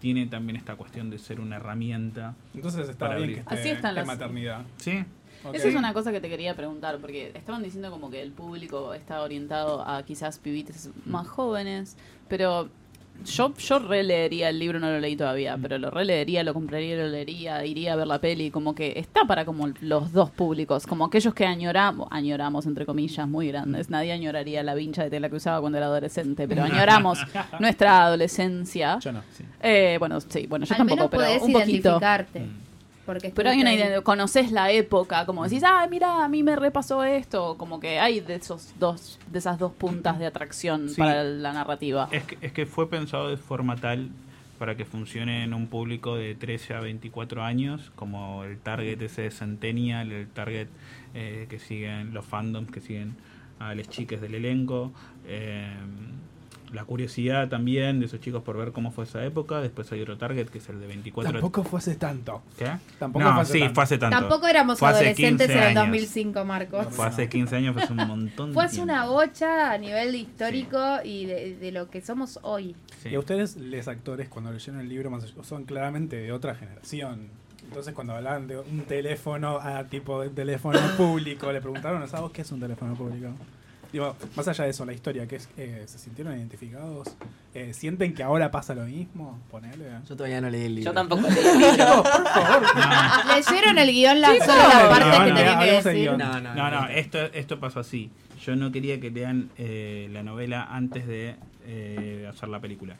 tiene también esta cuestión de ser una herramienta. Entonces está Para bien abrir. que esté Así están en las- maternidad. Sí. Eso es una cosa que te quería preguntar, porque estaban diciendo como que el público está orientado a quizás pibites más jóvenes, pero yo, yo releería el libro, no lo leí todavía, pero lo releería, lo compraría, lo leería, iría a ver la peli, como que está para como los dos públicos, como aquellos que añoramos, añoramos entre comillas muy grandes, nadie añoraría la vincha de tela que usaba cuando era adolescente, pero [LAUGHS] añoramos nuestra adolescencia. Yo no. Eh, bueno, sí, bueno, yo Al tampoco, menos pero podés un poquito. identificarte. Mm. Porque Pero hay una idea, conoces la época, como decís, ah, mira, a mí me repasó esto, como que hay de esos dos, de esas dos puntas de atracción Sí. para la narrativa. es que, es que fue pensado de forma tal para que funcione en un público de 13 a 24 años, como el target ese de Centennial, el target eh, que siguen los fandoms, que siguen a las chicas del elenco. eh, la curiosidad también de esos chicos por ver cómo fue esa época. Después hay otro target que es el de 24 Tampoco fue hace tanto. ¿Qué? Tampoco no, fue hace sí, tanto. fue hace tanto. Tampoco éramos Fue adolescentes 15 en el años. 2005, Marcos. Fue hace 15 años, fue hace un montón de Fue hace tiempo. una bocha a nivel de histórico y de, de lo que somos hoy. Sí. Y a ustedes, los actores, cuando leyeron el libro, más allá- son claramente de otra generación. Entonces, cuando hablaban de un teléfono a tipo de teléfono público, le preguntaron a vos qué es un teléfono público. Digo, más allá de eso, la historia, que es, eh, ¿se sintieron identificados? Eh, ¿Sienten que ahora pasa lo mismo? Ponele. Yo todavía no leí el libro. Yo tampoco [LAUGHS] leí el libro. No, por favor. [LAUGHS] ¿Leyeron el guion la, Sí, solo la no, parte no, que no, tenía que decir? No, no, No, no, esto, esto pasó así. Yo no quería que lean eh, la novela antes de eh, hacer la película.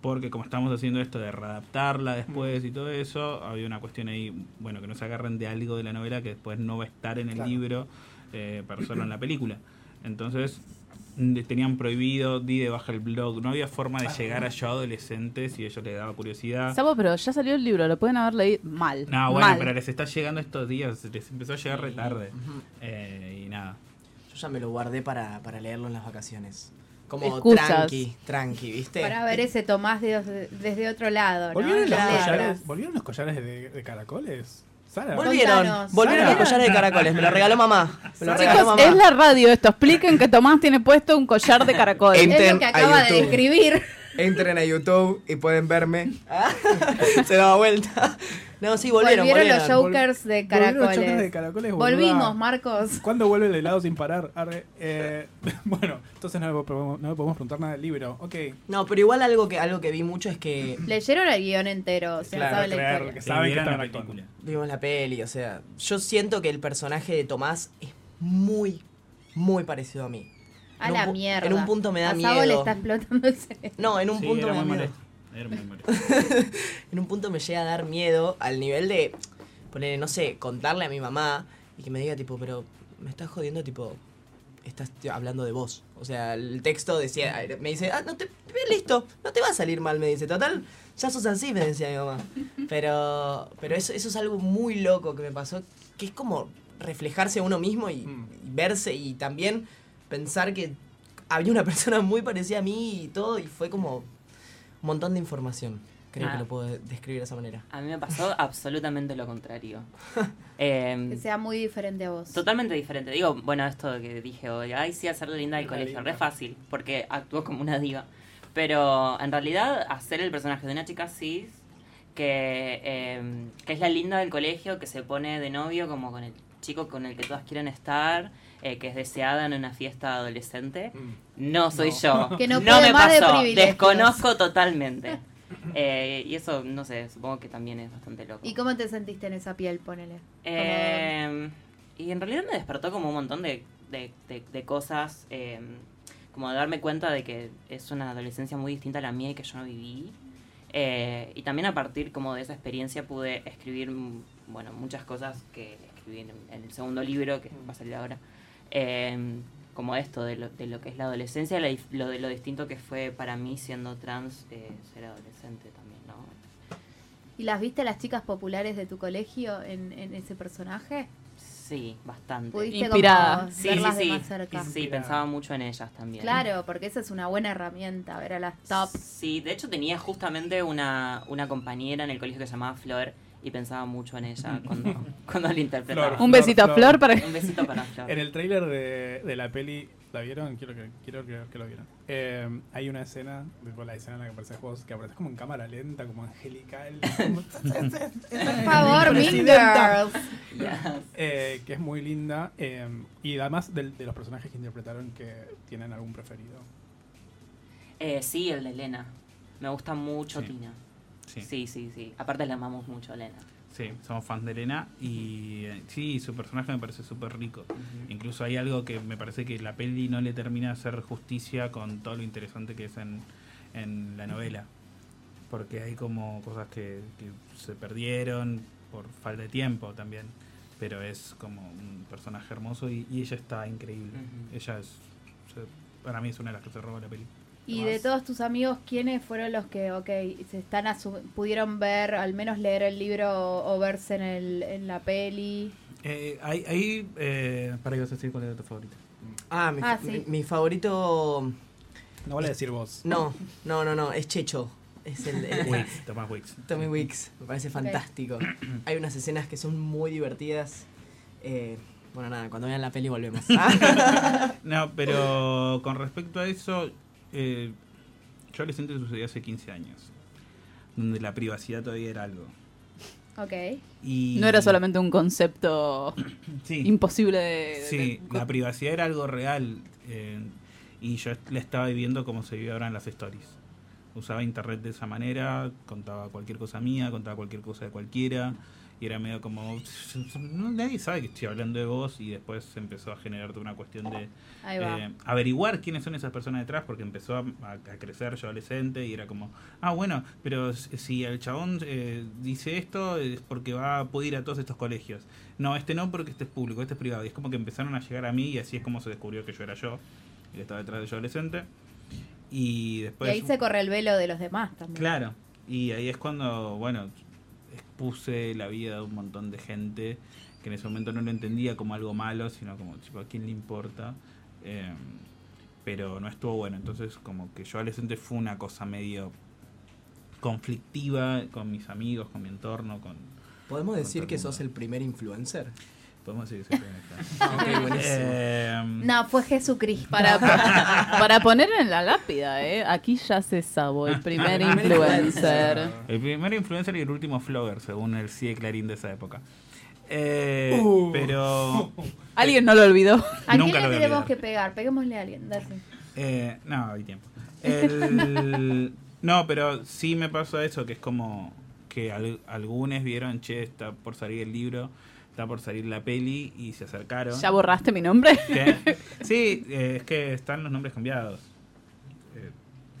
Porque como estamos haciendo esto de readaptarla después y todo eso, había una cuestión ahí, bueno, que no se agarren de algo de la novela que después no va a estar en el Claro. libro eh, para usarlo en la película. Entonces tenían prohibido, di de baja el blog, no había forma de llegar a yo adolescentes y a ellos les daba curiosidad. Sabo, pero ya salió el libro, lo pueden haber leído mal. No, bueno, mal. pero les está llegando estos días, les empezó a llegar retarde. Ujú. Eh, y nada. Yo ya me lo guardé para, para leerlo en las vacaciones. Como Excusas. tranqui, tranqui, ¿viste? Para ver ese Tomás de- desde otro lado, ¿no? ¿Volvieron, los collares, ¿Volvieron los collares de, de caracoles? Volvieron, Contanos. volvieron los Sara. collares de caracoles, me lo regaló mamá. Me lo regaló Chicos, mamá. es la radio esto. Expliquen que Tomás tiene puesto un collar de caracol. En- Es lo que a acaba de describir. Entren a YouTube y pueden verme. [LAUGHS] Se daba vuelta. No, sí, volvieron. Volvieron, los volvieron. jokers de Volvieron los caracoles. chocas de caracoles. Volvimos, Marcos. ¿Cuándo vuelve el helado sin parar? Arre, eh, [LAUGHS] bueno, entonces no le, podemos, no le podemos preguntar nada del libro. Ok. No, pero igual algo que, algo que vi mucho es que Leyeron el guion entero, o sea, Claro, saben la creer historia. que saben que la película. vimos la peli, o sea, yo siento que el personaje de Tomás es muy, muy parecido a mí. A En un la mierda. En un punto me da a miedo. Sabo le está explotando el cerebro. No, en un Sí, punto era me da [LAUGHS] en un punto me llega a dar miedo al nivel de poner, no sé, contarle a mi mamá y que me diga tipo, pero me estás jodiendo tipo estás hablando de vos. O sea, el texto decía, me dice, ah, no te, listo, no te va a salir mal, me dice, total, ya sos así, me decía mi mamá. Pero, pero eso, eso es algo muy loco que me pasó, que es como reflejarse a uno mismo y, Mm. y verse y también pensar que había una [LAUGHS] persona muy parecida a mí y todo, y fue como un montón de información. Creo Ah. que lo puedo de- describir de esa manera. A mí me pasó [LAUGHS] absolutamente lo contrario. [LAUGHS] Em, Que sea muy diferente a vos. Totalmente diferente. Digo, bueno, esto que dije hoy, ay, sí, hacerle linda del colegio, linda. re fácil, porque actuó como una diva. Pero en realidad, hacer el personaje de una chica cis, que, em, que es la linda del colegio, que se pone de novio como con el chico con el que todas quieren estar, eh, que es deseada en una fiesta adolescente, no soy yo. [LAUGHS] Que no me de pasó, desconozco totalmente. Eh, y eso, no sé, supongo que también es bastante loco. ¿Y cómo te sentiste en esa piel, ponele? Eh, y en realidad me despertó como un montón de, de, de- de cosas, eh, como de darme cuenta de que es una adolescencia muy distinta a la mía y que yo no viví. Eh, y también a partir como de esa experiencia pude escribir, mm, bueno, muchas cosas que escribí en, en el segundo libro, que va a salir ahora. Eh, como esto, de lo, de lo que es la adolescencia, la lo de lo distinto que fue para mí siendo trans eh, ser adolescente también, ¿no? ¿Y las viste las chicas populares de tu colegio en, en ese personaje? Sí, bastante. ¿Pudiste Inspirada. como Sí, sí, verlas de sí. más cerca? Sí, pensaba mucho en ellas también. Claro, porque esa es una buena herramienta, ver a las top. Sí, de hecho tenía justamente una, una compañera en el colegio que se llamaba Flor y pensaba mucho en ella [LAUGHS] cuando, cuando la interpretaba. Flor. Un besito a Flor. Flor para Un besito para Flor. En el tráiler de, de la peli, ¿la vieron? Quiero que, quiero que, que lo vieron. Eh, hay una escena, tipo la escena en la que apareces vos, que apareces como en cámara lenta, como angelical. [LAUGHS] como- Por favor, Mean. Girls. Yes. Eh, que es muy linda. eh, y además del- de, los personajes que interpretaron que tienen algún preferido. Eh, sí, el de Elena. Me gusta mucho Sí. Tina. Sí. Sí, sí, sí. Aparte la amamos mucho a Elena. Sí, somos fans de Elena y eh, sí, su personaje me parece súper rico. Incluso hay algo que me parece que la peli no le termina de hacer justicia con todo lo interesante que es en, en la novela. Porque hay como cosas que, que se perdieron por falta de tiempo también. Pero es como un personaje hermoso y, y ella está increíble. Ella es, para mí es una de las que se roba la peli. Y de todos tus amigos, ¿quiénes fueron los que, ok, se están pudieron ver, al menos leer el libro o, o verse en, el, en la peli? Eh, ahí, ahí eh, para que vas a decir cuál era tu favorito. Ah, mi, Ah, fa- sí. mi, mi favorito. No vale decir vos. No, no, no, no, es Checho. Es el, el- Wicks, Tomás Wicks. Tommy Wicks. Me parece fantástico. Hay unas escenas que son muy divertidas. Eh, bueno, nada, cuando vean la peli volvemos. [LAUGHS] No, pero con respecto a eso, eh, yo adolescente sucedió hace 15 años, donde la privacidad todavía era algo. Ok. Y No era solamente un concepto [COUGHS] Sí. imposible de... Sí, de- la privacidad era algo real. eh, y yo le estaba viviendo como se vive ahora en las stories. Usaba internet de esa manera, contaba cualquier cosa mía, contaba cualquier cosa de cualquiera. Y era medio como. Nadie sabe que estoy hablando de vos. Y después se empezó a generar toda una cuestión de eh, averiguar quiénes son esas personas detrás. Porque empezó a, a- a crecer yo adolescente. Y era como. Ah, bueno, pero si el chabón eh, dice esto es porque va a poder ir a todos estos colegios. No, este no porque este es público, este es privado. Y es como que empezaron a llegar a mí. Y así es como se descubrió que yo era yo. Y que estaba detrás de yo adolescente. Y y después. ahí se corre el velo de los demás también. Claro, y ahí es cuando, bueno, expuse la vida de un montón de gente que en ese momento no lo entendía como algo malo, sino como, tipo, ¿a quién le importa? Eh, pero no estuvo bueno, entonces como que yo adolescente fue una cosa medio conflictiva con mis amigos, con mi entorno, con... ¿Podemos con decir que mundo. sos el primer influencer? Podemos decir que soy Ah, buenísimo. Eh, No, fue Jesucristo. Para, [LAUGHS] para poner en la lápida, ¿eh? Aquí ya se Sabo, el primer influencer. El primer influencer y el último flogger, según el CIE Clarín de esa época. Eh, Uh. Pero... [LAUGHS] Alguien no lo olvidó. ¿A quién le tenemos que pegar? Peguémosle a alguien, dale. Eh, no, hay tiempo. El- [LAUGHS] no, pero sí me pasó eso, que es como que al- algunos vieron, che, está por salir el libro, está por salir la peli, y se acercaron. ¿Ya borraste mi nombre? ¿Qué? Sí, eh, es que están los nombres cambiados. Eh,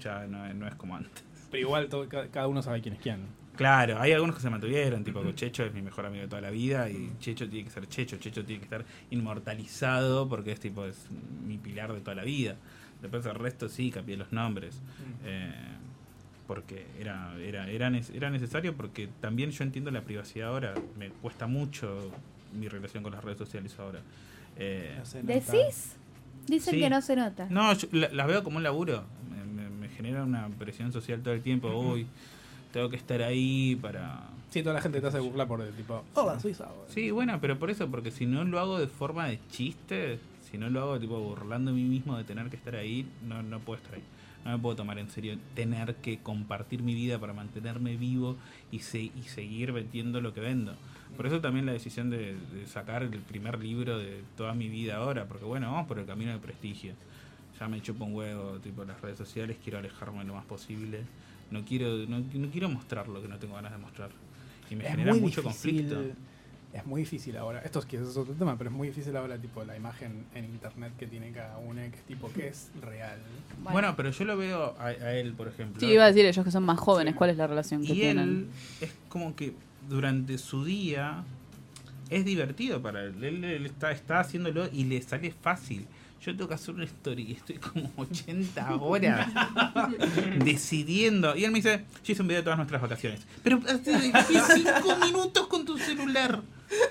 ya no, no es como antes. Pero igual todo- ca- cada uno sabe quién es quién. Claro, hay algunos que se mantuvieron, tipo Checho es mi mejor amigo de toda la vida y Checho tiene que ser Checho, Checho tiene que estar inmortalizado porque es tipo es mi pilar de toda la vida. Después el resto sí, cambié los nombres. eh, porque era, era, era, era necesario porque también yo entiendo la privacidad ahora. Me cuesta mucho mi relación con las redes sociales ahora. Eh, ¿Decís? Dicen Sí. que no se nota. no, yo la- las veo como un laburo. Me, me- me genera una presión social todo el tiempo. Uy, tengo que estar ahí para... Sí, toda la gente te hace burla por el tipo, hola, soy Sabo. Sí, bueno, pero por eso, porque si no lo hago de forma de chiste, si no lo hago tipo burlando a mí mismo de tener que estar ahí, no, no puedo estar ahí. No me puedo tomar en serio tener que compartir mi vida para mantenerme vivo y, se, y seguir vendiendo lo que vendo. Por eso también la decisión de, de sacar el primer libro de toda mi vida ahora, porque bueno, vamos por el camino del prestigio. Ya me chupo un huevo, tipo las redes sociales, quiero alejarme lo más posible. No quiero, no, no quiero mostrar lo que no tengo ganas de mostrar. Y me Es genera mucho difícil- conflicto. Es muy difícil ahora. Esto es que es otro tema, pero es muy difícil ahora, tipo, la imagen en internet que tiene cada uno, que es tipo, que es real. Bueno, pero yo lo veo a, a él, por ejemplo. Sí, iba a decir ellos que son más jóvenes, ¿cuál es la relación que y tienen? él es como que durante su día es divertido para él. Él, él está, está haciéndolo y le sale fácil. Yo tengo que hacer una story y estoy como [LAUGHS] 80 horas [LAUGHS] decidiendo. Y él me dice, yo hice un video de todas nuestras vacaciones. Pero hace 5 minutos con tu celular.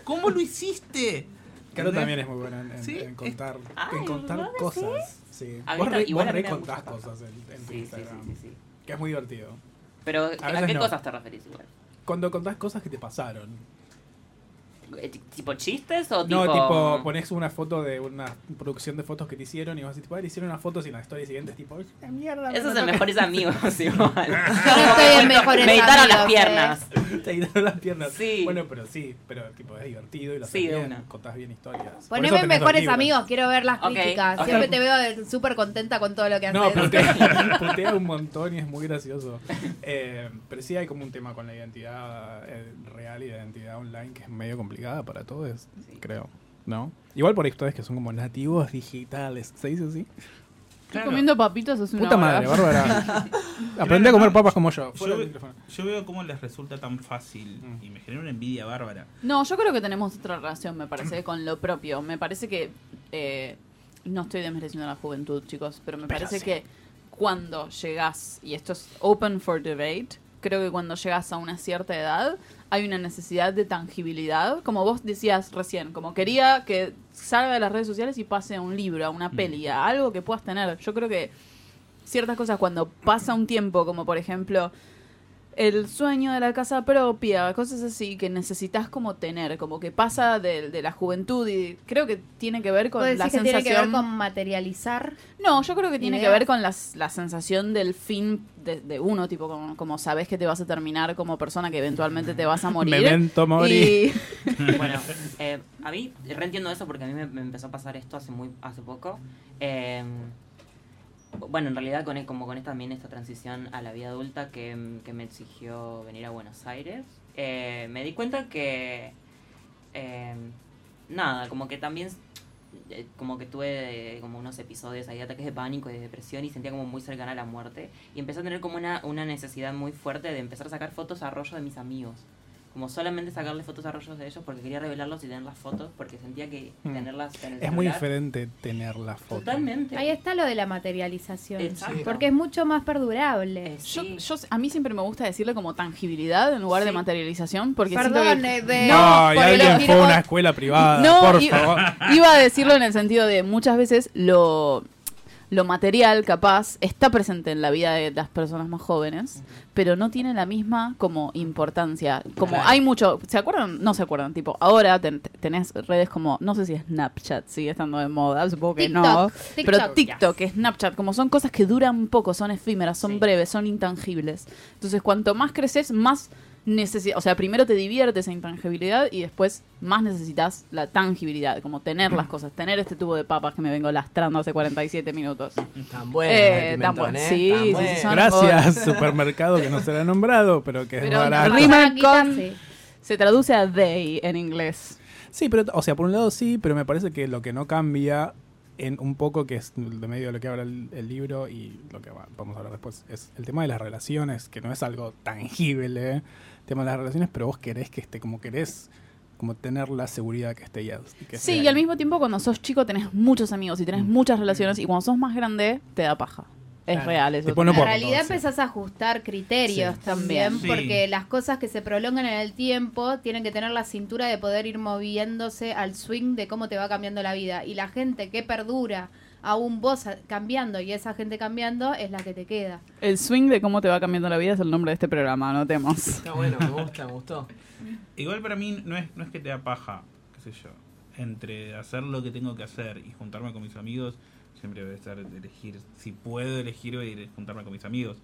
¿Cómo lo hiciste? Caro también es muy buena en, en- Sí, en contar, Ay, en contar ¿vos cosas. Sí. A Vos re, igual vos a mí re me gusta contás cosas en, en tu Sí, Instagram. sí, sí, sí. Que es muy divertido. Pero, ¿a, qué no. cosas te referís igual? Cuando contás cosas que te pasaron. Eh, ti- ¿Tipo chistes o No, tipo...? tipo, pones una foto de una producción de fotos que te hicieron y vas a decir, tipo, "Ah, le hicieron unas fotos y en la historia siguiente es tipo, "Esta mierda. Esos son toca". mejores [LAUGHS] amigos, igual. [LAUGHS] Yo no estoy en mejores Me editaron las amigos, piernas. [LAUGHS] Te editaron las piernas. Sí. Bueno, pero sí, pero tipo es divertido y lo Sí, bien, una. contás bien historias. Poneme mejores amigos, quiero ver las críticas. Siempre te veo súper contenta con todo lo que haces. No, putea, putea un montón y es muy gracioso. Eh, pero sí hay como un tema con la identidad eh, real y la identidad online que es medio complicada para todos, creo. ¿No? Igual por ahí ustedes que son como nativos digitales, ¿se dice así? Estoy comiendo papitas hace una Puta hora. madre, Bárbara. [LAUGHS] Aprende a comer papas como yo. Yo, veo cómo les resulta tan fácil y me genera una envidia bárbara. No, yo creo que tenemos otra relación, me parece, [CLEARS THROAT] con lo propio. Me parece que. eh, no estoy desmereciendo a la juventud, chicos, pero me Pero parece sí. que cuando llegás, y esto es open for debate, creo que cuando llegas a una cierta edad hay una necesidad de tangibilidad, como vos decías recién, como quería que salga de las redes sociales y pase a un libro, a una peli, a algo que puedas tener. Yo creo que ciertas cosas cuando pasa un tiempo, como por ejemplo el sueño de la casa propia, cosas así que necesitas como tener, como que pasa de, de la juventud y creo que tiene que ver con ¿Vos la que sensación... tiene que ver con materializar? No, yo creo que tiene que ver con las- la sensación del fin de, de uno, tipo como, como sabes que te vas a terminar como persona, que eventualmente te vas a [LAUGHS] morir. Memento mori. Y- [LAUGHS] Bueno, [LAUGHS] eh, a mí reentiendo eso porque a mí me, me empezó a pasar esto hace muy hace poco. Eh, bueno, en realidad con, como con esta, también esta transición a la vida adulta que, que me exigió venir a Buenos Aires, eh, me di cuenta que eh, nada, como que también eh, como que tuve eh, como unos episodios ahí de ataques de pánico y de depresión y sentía como muy cercana a la muerte y empecé a tener como una, una necesidad muy fuerte de empezar a sacar fotos a rollo de mis amigos como solamente sacarle fotos a rollos de ellos porque quería revelarlos y tener las fotos porque sentía que Mm. tenerlas en el Es muy diferente tener la foto. Totalmente. Ahí está lo de la materialización. Exacto. Porque es mucho más perdurable. Yo, yo- a mí siempre me gusta decirle como tangibilidad en lugar de materialización, porque Perdón, que- eh, de- No, y porque alguien fue a una escuela privada, No, por favor. [LAUGHS] Iba a decirlo en el sentido de muchas veces lo, lo material capaz está presente en la vida de las personas más jóvenes, pero no tiene la misma como importancia. Como Claro. hay mucho, ¿se acuerdan? No se acuerdan, tipo, ahora ten- tenés redes como, no sé si Snapchat sigue estando de moda, supongo que no, TikTok, pero TikTok. TikTok, Snapchat, como son cosas que duran poco, son efímeras, son breves, son intangibles. Entonces, cuanto más creces, más necesitas, o sea, primero te divierte esa intangibilidad y después más necesitas la tangibilidad, como tener las cosas, tener este tubo de papas que me vengo lastrando hace 47 minutos. Tan bueno, Eh, tan bueno. ¿eh? Sí, Tan sí, sí, bueno. son- Gracias, supermercado que no se le ha nombrado, pero que es barato. rima con se traduce a they en inglés. Sí, pero, o sea, por un lado sí, pero me parece que lo que no cambia en un poco, que es de medio de lo que habla el, el libro y lo que va- vamos a hablar después, es el tema de las relaciones, que no es algo tangible, ¿eh? Tema de las relaciones, pero vos querés que esté, como querés, como tener la seguridad que esté ya. que Sí, y al mismo tiempo cuando sos chico tenés muchos amigos y tenés muchas relaciones y cuando sos más grande te da paja. Es Claro. real eso. No en realidad todo, sí. empezás a ajustar criterios Sí. también, Sí. porque las cosas que se prolongan en el tiempo tienen que tener la cintura de poder ir moviéndose al swing de cómo te va cambiando la vida. Y la gente que perdura, aún vos a- cambiando y esa gente cambiando, es la que te queda. El swing de cómo te va cambiando la vida es el nombre de este programa, anotemos. Está bueno, me [LAUGHS] gusta, me gustó. Igual para mí no es, no es que te da paja, qué sé yo. Entre hacer lo que tengo que hacer y juntarme con mis amigos, siempre debe estar de elegir. Si puedo elegir, voy a ir a juntarme con mis amigos.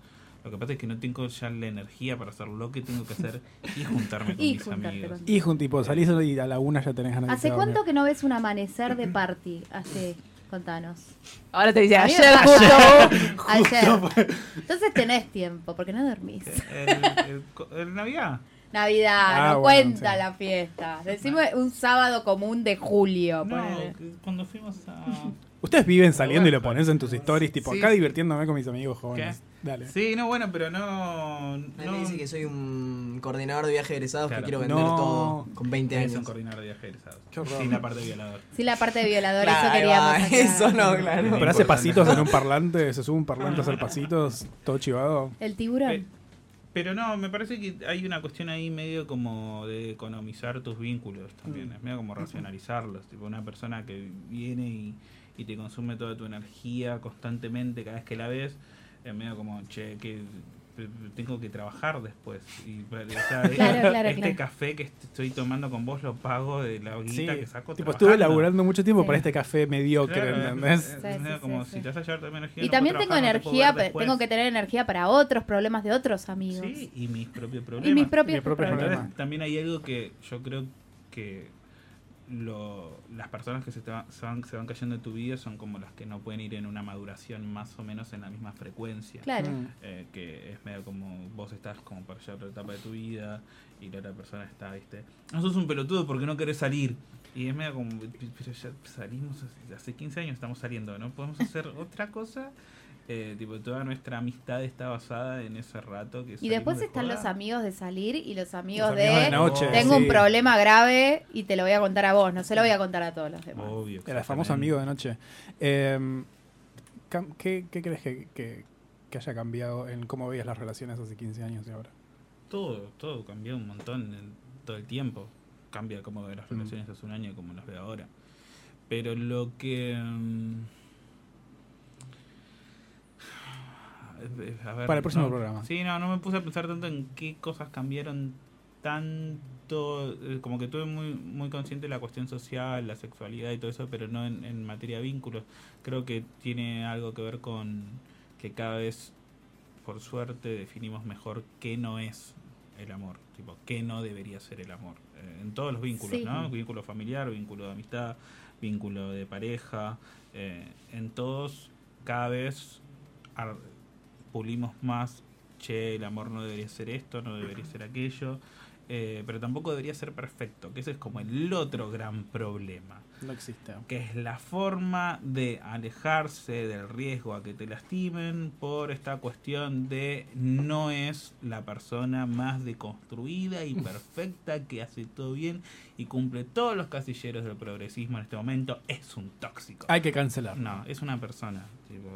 Lo que pasa es que no tengo ya la energía para hacer lo que tengo que hacer y juntarme con [LAUGHS] Y mis amigos. con- Y un tipo, salís y a la una ya tenés ganas ¿Hace a cuánto que no ves un amanecer de party? Hace, contanos. Ahora te dice ayer pasa. justo. Ayer. [LAUGHS] Entonces tenés tiempo, porque no dormís. El, el- el Navidad. Navidad, Ah, no bueno, cuenta sí. la fiesta. Decime un sábado común de julio. No, cuando fuimos a... Ustedes viven saliendo y lo pones en tus stories, tipo, Sí. acá divirtiéndome con mis amigos jóvenes. Dale. Sí, no, bueno, pero no... No me dice que soy un coordinador de viaje de egresados Claro. que quiero vender No. todo con 20 es un años. coordinador de viaje egresado. Qué horror. Sin la parte de violador. [LAUGHS] Sí, la parte de violador, Claro, eso queríamos. Eso no, claro. Pero hace pasitos en un parlante, se sube un parlante a hacer pasitos, todo chivado. El tiburón. Pe- Pero no, me parece que hay una cuestión ahí medio como de economizar tus vínculos también. Es medio como racionalizarlos. Tipo, una persona que viene y, y te consume toda tu energía constantemente cada vez que la ves, es medio como, che, que tengo que trabajar después. Y, o sea, [LAUGHS] Claro, claro, este claro. café que est- estoy tomando con vos lo pago de la Sí, guita que saco tipo, estuve laburando mucho tiempo Sí. para este café mediocre, ¿entendés? es- Sí, como si te vas a llevar toda mi energía. Y no también tengo no energía, tengo que tener energía para otros problemas de otros amigos. Sí, y mis propios problemas. y mis propios problemas. también hay algo que yo creo que lo, las personas que se, te va- se van, se van cayendo en tu vida son como las que no pueden ir en una maduración más o menos en la misma frecuencia. Claro. Mm. Eh, que es medio como vos estás como para llegar a otra etapa de tu vida y la otra persona está, viste, no sos un pelotudo porque no querés salir. Y es medio como, pero ya salimos hace, hace 15 años, estamos saliendo, ¿no? ¿Podemos hacer [LAUGHS] otra cosa? Eh, tipo, toda nuestra amistad está basada en ese rato que Y después de están joda. los amigos de salir y los amigos, Los de, amigos de noche, tengo un problema grave y te lo voy a contar a vos, no se lo voy a contar a todos los demás. Obvio. Era famoso amigo de noche. Eh, cam- ¿qué, ¿Qué crees que, que- que haya cambiado en cómo veías las relaciones hace 15 años y ahora? Todo, todo cambió un montón en todo el tiempo. Cambia cómo veo las Mm. relaciones hace un año y cómo las veo ahora. Pero lo que... mm, eh, a ver, Para el próximo no. programa. Sí, no, no me puse a pensar tanto en qué cosas cambiaron tanto, eh, como que tuve muy muy consciente la cuestión social, la sexualidad y todo eso, pero no en, en materia de vínculos. Creo que tiene algo que ver con que cada vez, por suerte, definimos mejor qué no es el amor, tipo, qué no debería ser el amor, eh, en todos los vínculos, Sí. ¿no? Vínculo familiar, vínculo de amistad, vínculo de pareja, eh, en todos cada vez pulimos más, che, el amor no debería ser esto, no debería ser aquello, eh, pero tampoco debería ser perfecto, que ese es como el otro gran problema, No existe. que es la forma de alejarse del riesgo a que te lastimen por esta cuestión de no es la persona más deconstruida y [LAUGHS] perfecta que hace todo bien y cumple todos los casilleros del progresismo en este momento, es un tóxico. Hay que cancelar. No, es una persona. tipo,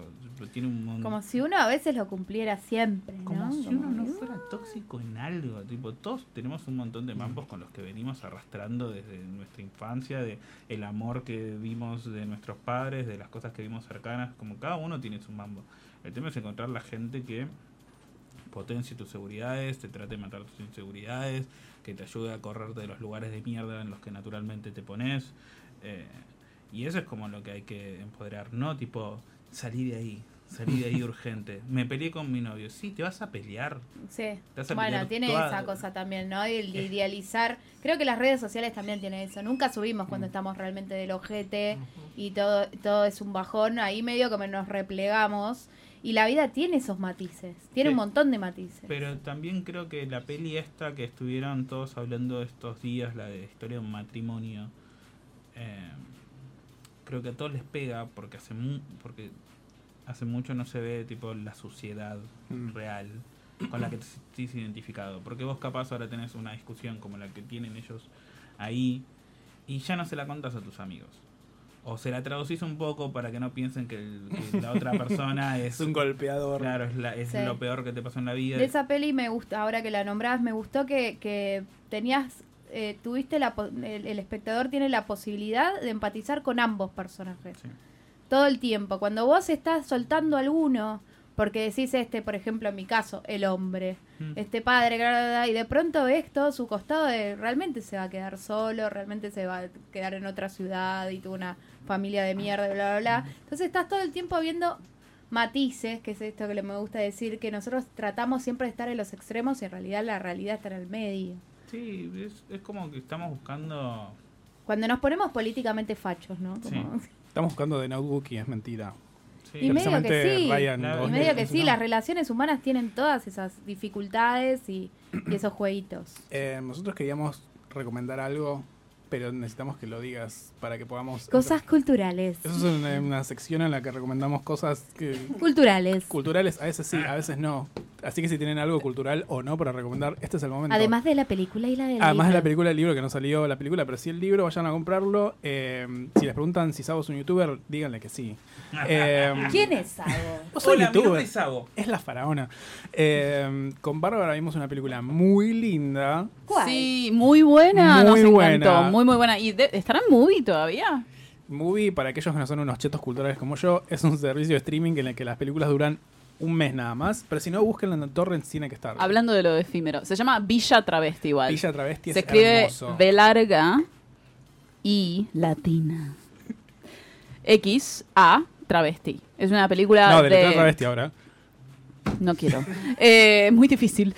tiene un mon- Como si uno a veces lo cumpliera siempre, ¿no? como si Como- uno no fuera tóxico en algo. Tipo, todos tenemos un montón de mambos con los que venimos arrastrando desde nuestra infancia, de el amor que vimos de nuestros padres, de las cosas que vimos cercanas. Como cada uno tiene su mambo. El tema es encontrar la gente que potencie tus seguridades, te trate de matar tus inseguridades, que te ayude a correr de los lugares de mierda en los que naturalmente te pones. Eh, y eso es como lo que hay que empoderar, ¿no? Tipo, salí de ahí, salí de ahí urgente. Me peleé con mi novio. Sí, te vas a pelear. Sí. Te vas a Bueno, pelear tiene toda- esa cosa también, ¿no? El de idealizar. Creo que las redes sociales también tienen eso. Nunca subimos Mm. cuando estamos realmente del ojete y todo, todo es un bajón. Ahí medio como nos replegamos. Y la vida tiene esos matices. Tiene Sí. un montón de matices. Pero también creo que la peli esta que estuvieron todos hablando estos días, la de historia de un matrimonio, eh, creo que a todos les pega porque hace mu porque hace mucho no se ve tipo la suciedad Mm. real con la que te sentís identificado. Porque vos capaz ahora tenés una discusión como la que tienen ellos ahí y ya no se la contás a tus amigos. O se la traducís un poco para que no piensen que, el- que la otra [LAUGHS] persona es, un golpeador. Claro, es, la- es Sí. lo peor que te pasó en la vida. De esa peli me gusta, ahora que la nombrás, me gustó que, que tenías, eh, tuviste la, el, el espectador tiene la posibilidad de empatizar con ambos personajes. Sí. Todo el tiempo. Cuando vos estás soltando alguno, porque decís este, por ejemplo, en mi caso, el hombre, Mm. este padre, y de pronto ves todo su costado de realmente se va a quedar solo, realmente se va a quedar en otra ciudad y tuvo una familia de mierda, bla, bla, bla. Entonces estás todo el tiempo viendo matices, que es esto que le me gusta decir, que nosotros tratamos siempre de estar en los extremos y en realidad la realidad está en el medio. Sí, es, es como que estamos buscando... Cuando nos ponemos políticamente fachos, ¿no? Sí. [LAUGHS] Estamos buscando de Notebook y es mentira. Sí. Y medio que Precisamente sí. Ryan Y medio que ¿no? sí, las relaciones humanas tienen todas esas dificultades y, y esos jueguitos. [CLEARS THROAT] Eh, nosotros queríamos recomendar algo, pero necesitamos que lo digas para que podamos... Cosas culturales. Eso es una, una sección en la que recomendamos cosas que- Culturales. culturales, a veces sí, a veces no. Así que si tienen algo cultural o no para recomendar, este es el momento. Además de la película y la del Además de la libro. película, el libro que no salió la película, pero sí el libro, vayan a comprarlo. Eh, si les preguntan si Sabo es un youtuber, díganle que sí. [LAUGHS] Eh, ¿Quién es Sabo? [LAUGHS] Hola, mi nombre es Sabo. Es la faraona. Eh, con Bárbara vimos una película muy linda. ¿Cuál? Sí, muy buena, Muy nos buena. encantó, muy muy buena. ¿Y de- estará en movie todavía? Movie, para aquellos que no son unos chetos culturales como yo, es un servicio de streaming en el que las películas duran un mes nada más. Pero si no, búsquenla en Torrent, tiene que estar. Hablando de lo efímero, se llama Villa Travesti igual. Villa Travesti se es escribe hermoso. B larga y latina. X A travesti. Es una película No, de de Travesti ahora. No quiero. Eh, muy difícil.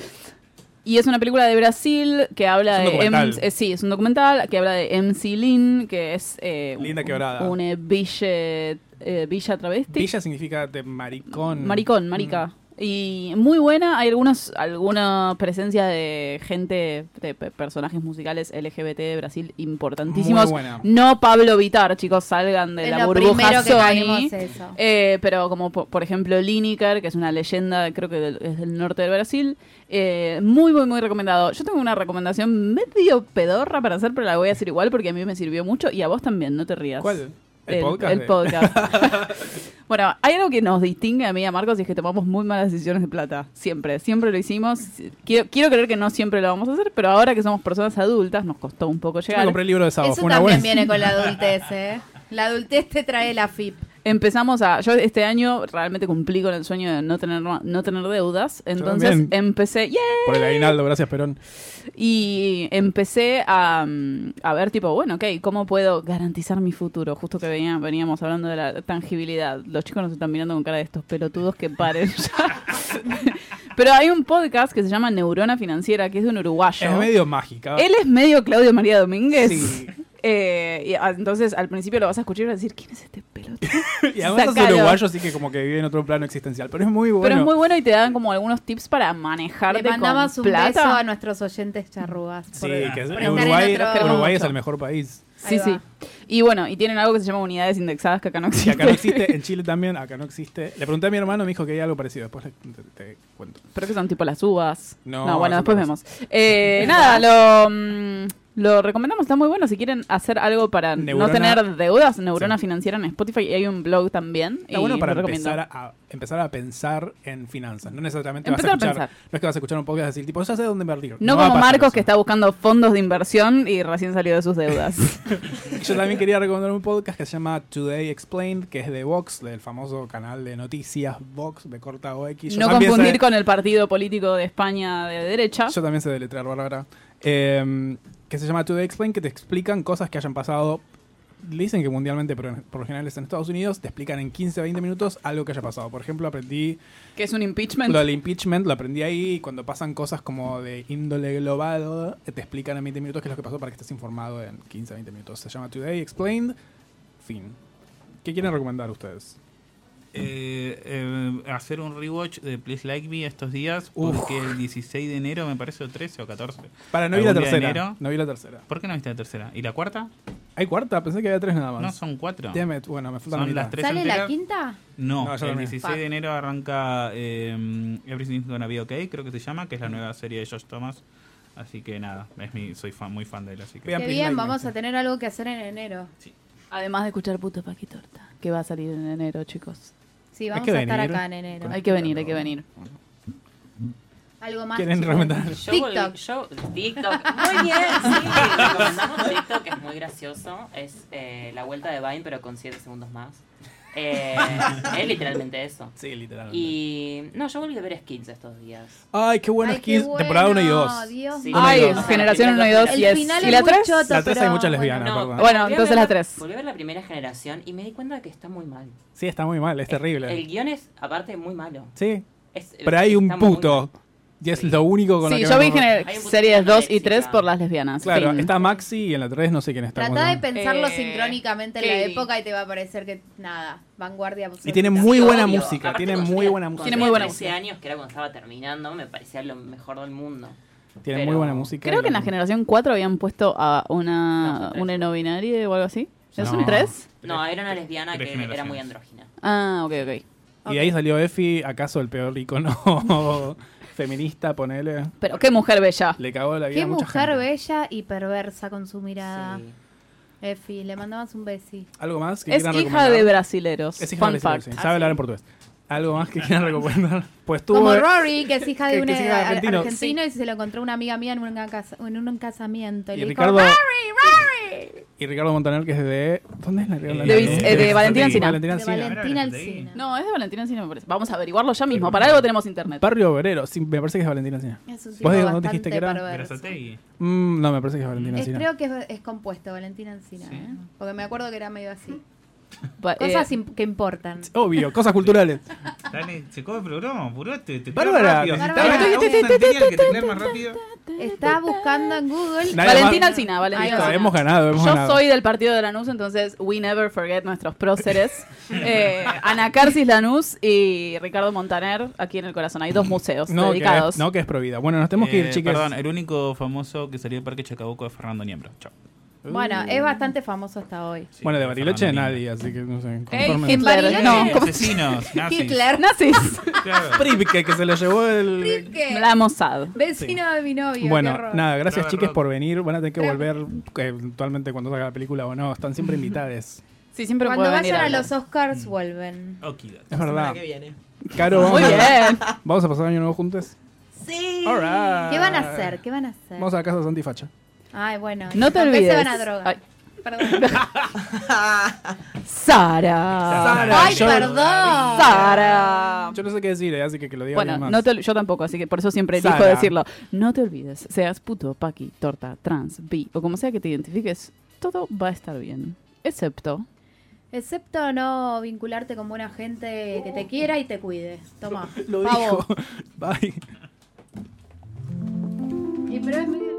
Y es una película de Brasil que habla Es un de... eh, sí, es un documental que habla de MC Lin, que es... eh, Linda quebrada. Una villa, eh, villa travesti. Villa significa de maricón. Maricón, marica. Y muy buena, hay algunos, alguna presencia de gente, de pe- personajes musicales LGBT de Brasil importantísimos. Muy buena. No Pablo Vitar, chicos, salgan de Es la lo burbuja primero que Sony. caímos eso. Eh, pero como po- por ejemplo Lineker, que es una leyenda, creo que del- es del norte del Brasil. Eh, muy, muy, muy recomendado. Yo tengo una recomendación medio pedorra para hacer, pero la voy a decir igual porque a mí me sirvió mucho y a vos también, no te rías. ¿Cuál? ¿El, podcast? El de- podcast. [LAUGHS] bueno, hay algo que nos distingue a mí y a Marcos y es que tomamos muy malas decisiones de plata. Siempre, siempre lo hicimos. Quiero, quiero creer que no siempre lo vamos a hacer, pero ahora que somos personas adultas nos costó un poco Yo me llegar. compré el libro de Sabo. Eso Fue una también buena. viene con la adultez, ¿eh? La adultez te trae la FIP. empezamos a. Yo este año realmente cumplí con el sueño de no tener, no tener deudas. Entonces también. empecé. ¡Yeah! Por el aguinaldo, gracias, Perón. Y empecé a, mm, a ver, tipo, bueno, ok, ¿cómo puedo garantizar mi futuro? Justo que venía- veníamos hablando de la tangibilidad. Los chicos nos están mirando con cara de estos pelotudos que paren ya. [LAUGHS] Pero hay un podcast que se llama Neurona Financiera, que es de un uruguayo. Es medio mágica. Él es medio Claudio María Domínguez. Sí. Eh, y, ah, entonces al principio lo vas a escuchar y vas a decir, ¿quién es este pelotudo? [LAUGHS] Y además es uruguayo, así que como que vive en otro plano existencial. Pero es muy bueno. Pero es muy bueno y te dan como algunos tips para manejarte Le mandamos con un plata. beso a nuestros oyentes charrúas. Sí, por- que es- por Uruguay, otro- Uruguay es el mejor país. Sí, sí. Y bueno, y tienen algo que se llama unidades indexadas que acá no Que existe. acá no existe, en Chile también, acá no existe. Le pregunté a mi hermano, me dijo que hay algo parecido. Después le- te, te cuento. Pero que son tipo las uvas. No, No, bueno, después vemos. Eh, nada, lo, mm, lo recomendamos, está muy bueno. Si quieren hacer algo para Neurona- no tener deudas, Neurona Sí. Financiera en Spotify y hay un blog también. Está y bueno para empezar a, empezar a pensar en finanzas. No necesariamente Empezar a vas a escuchar. pensar. No es que vas a escuchar un podcast y decir, tipo, ya sé dónde invertir. No, a como Marcos eso. que está buscando fondos de inversión y recién salió de sus deudas. [LAUGHS] Yo también quería recomendar un podcast que se llama Today Explained, que es de Vox, del famoso canal de noticias Vox, de corta OX. Yo no confundir sé- con el partido político de España de derecha. Yo también sé deletrear, Bárbara. Eh, que se llama Today Explained, que te explican cosas que hayan pasado. Dicen que mundialmente, pero por lo general es en Estados Unidos, te explican en 15 o 20 minutos algo que haya pasado. Por ejemplo, aprendí Que es un impeachment. lo del impeachment, lo aprendí ahí. y Cuando pasan cosas como de índole global, te explican en 20 minutos qué es lo que pasó para que estés informado en 15 o 20 minutos. Se llama Today Explained. Fin. ¿Qué quieren recomendar ustedes? Eh, eh, hacer un rewatch de Please Like Me estos días, Uf. porque el 16 de enero, me parece, o 13 o 14. Para, no vi la tercera. enero. No vi la tercera. ¿Por qué no viste la tercera? ¿Y la cuarta? ¿Hay cuarta? Pensé que había tres nada más. No, son cuatro. Damn it. Bueno, me falta la Son mitad. las tres ¿Sale la quinta? No, el lo vi. 16 Fuck. de enero arranca eh, Everything's Gonna Be Okay, creo que se llama, que es la nueva serie de Josh Thomas. Así que nada, es mi, soy fan, muy fan de él. Así que... Qué bien, Like Me. vamos a tener algo que hacer en enero. Además de escuchar Puto Paquitorta, que va a salir en enero, chicos. Sí, vamos a estar acá en enero. Hay que venir, hay que venir. Algo más. ¿Quieren recomendar? Yo TikTok. yo- TikTok. Muy bien, sí. [LAUGHS] Recomendamos TikTok, que es muy gracioso. Es eh, la vuelta de Vine, pero con 7 segundos más. Eh, es literalmente eso. Sí, literalmente. Y. No, yo volví a ver skins estos días. Ay, qué buenas Ay, qué skins. Temporada 1 y bueno, 2. Dios Sí, mío. Ay, no, no, generación no, 1 y 2 El y es. final ¿Y es la muy 3? choto, La tres hay pero muchas bueno. lesbianas. No, perdón. Bueno, volví a entonces ver la la- tres. Volví a ver la primera generación y me di cuenta de que está muy mal. Sí, está muy mal, es terrible. El guion es, aparte, muy malo. Sí, Es- pero hay un está muy puto. Y es lo único con lo Sí, que yo me vi acuerdo. puto series 2 y Alexis, 3 ah. por las lesbianas. Claro, Fin. está Maxi y en la 3 no sé quién está. ¿cómo Trata de llama? pensarlo Eh, sincrónicamente en la Katie. época y te va a parecer que, nada, vanguardia Y tiene muy buena Obvio. música, Aparte, tiene cuando muy tenía- buena cuando música. Tiene muy buena 13 música. años, que era cuando estaba terminando, me parecía lo mejor del mundo. Tiene pero- muy buena música. Creo que en la generación 4 habían puesto a No, una, son tres. una no binaria o algo así. ¿Es No. un 3? No, era una lesbiana Tres que era generaciones. muy andrógina. Ah, ok, ok. Y de ahí salió Efi, acaso el peor icono [LAUGHS] feminista, ponele. Pero qué mujer bella. Le cagó la vida Qué a mucha mujer gente. bella y perversa con su mirada. Sí. Efi, le mandamos un besi. ¿Algo más que Es quieran hija recomendar? de brasileros. Es hija Fun de fact. brasileños, sí. Sabe hablar en portugués. ¿Algo más que quieran [LAUGHS] recomendar? Pues tú... Como Rory, que es hija de [LAUGHS] que- un que es hija de ar- argentino. argentino, y se lo encontró una amiga mía en, casa- en un casamiento. Y, Y le Ricardo- dijo, Rory, Rory. Y Ricardo Montaner, que es de... ¿Dónde es la De la- Vis- eh, de Valentina Encina. Valentina De. Valentina Alcina. No, es de Valentina Encina, me parece. Vamos a averiguarlo ya mismo. Para algo tenemos internet. Barrio Obrero, sí, me parece que es Valentina Encina. Es un ¿Vos tipo de- no bastante dijiste que era? perverso. Berazategui. Mm, no, me parece que es Valentina Es- Encina. creo que es, es compuesto, Valentina Encina. Sí. ¿eh? Porque me acuerdo que era medio así. [LAUGHS] Pa- eh, Cosas im- que importan. [LAUGHS] Obvio, cosas culturales. Dale, se come el programa, apurate. Te Bárbara, que más rápido. Está buscando en Google. Nadie Valentina más- Alcina, Valentina Alcina. hemos ganado, hemos Yo ganado. soy del partido de Lanús, entonces we never forget nuestros próceres. [LAUGHS] Eh, Ana Carcis Lanús y Ricardo Montaner aquí en el corazón. Hay dos museos No que, dedicados. es, no, que es provida. Bueno, nos tenemos que ir, Eh, chicas. Perdón, el único famoso que salió del Parque Chacabuco es Fernando Niembro. Chao. Bueno, es bastante famoso hasta hoy. Sí, bueno, de Bariloche nadie, así que no sé. Ey, confórmense. Hitler. Bariloche. No, Niembro. ¿cómo Asesinos, [LAUGHS] nazis. Hitler. Nazis. [LAUGHS] Claro. Pripke, que se lo llevó el... ¿Qué? La Mossad. Vecino de mi novio. Bueno, nada, gracias Robert chiques Rock. por venir. Van a tener que Pero- volver eh, eventualmente cuando salga la película o no. Están siempre [LAUGHS] invitadas. Sí, siempre Cuando venir vayan a los Oscars, vuelven. Okidoki. Es verdad. Semana que viene. Caro, vamos, Muy a, vamos a pasar año nuevo juntos. Sí. All right. ¿Qué van a hacer? ¿Qué van a hacer? Vamos a la casa de Santifacha. Ay, bueno. No te ¿con qué olvides. se van a drogar? Ay, Perdón. [LAUGHS] Sara. Sara, Ay, yo- perdón. Sara. Yo no sé qué decir, eh, así que que lo diga Bueno, alguien más. no te yo tampoco, así que por eso siempre elijo Sara. decirlo. No te olvides, seas puto, paqui, torta, trans, bi o como sea que te identifiques, todo va a estar bien. Excepto. Excepto no vincularte con buena gente que te quiera y te cuide. Toma. [LAUGHS] Lo pavo. dijo. [LAUGHS] Bye. Y pero es medio-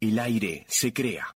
El aire se crea.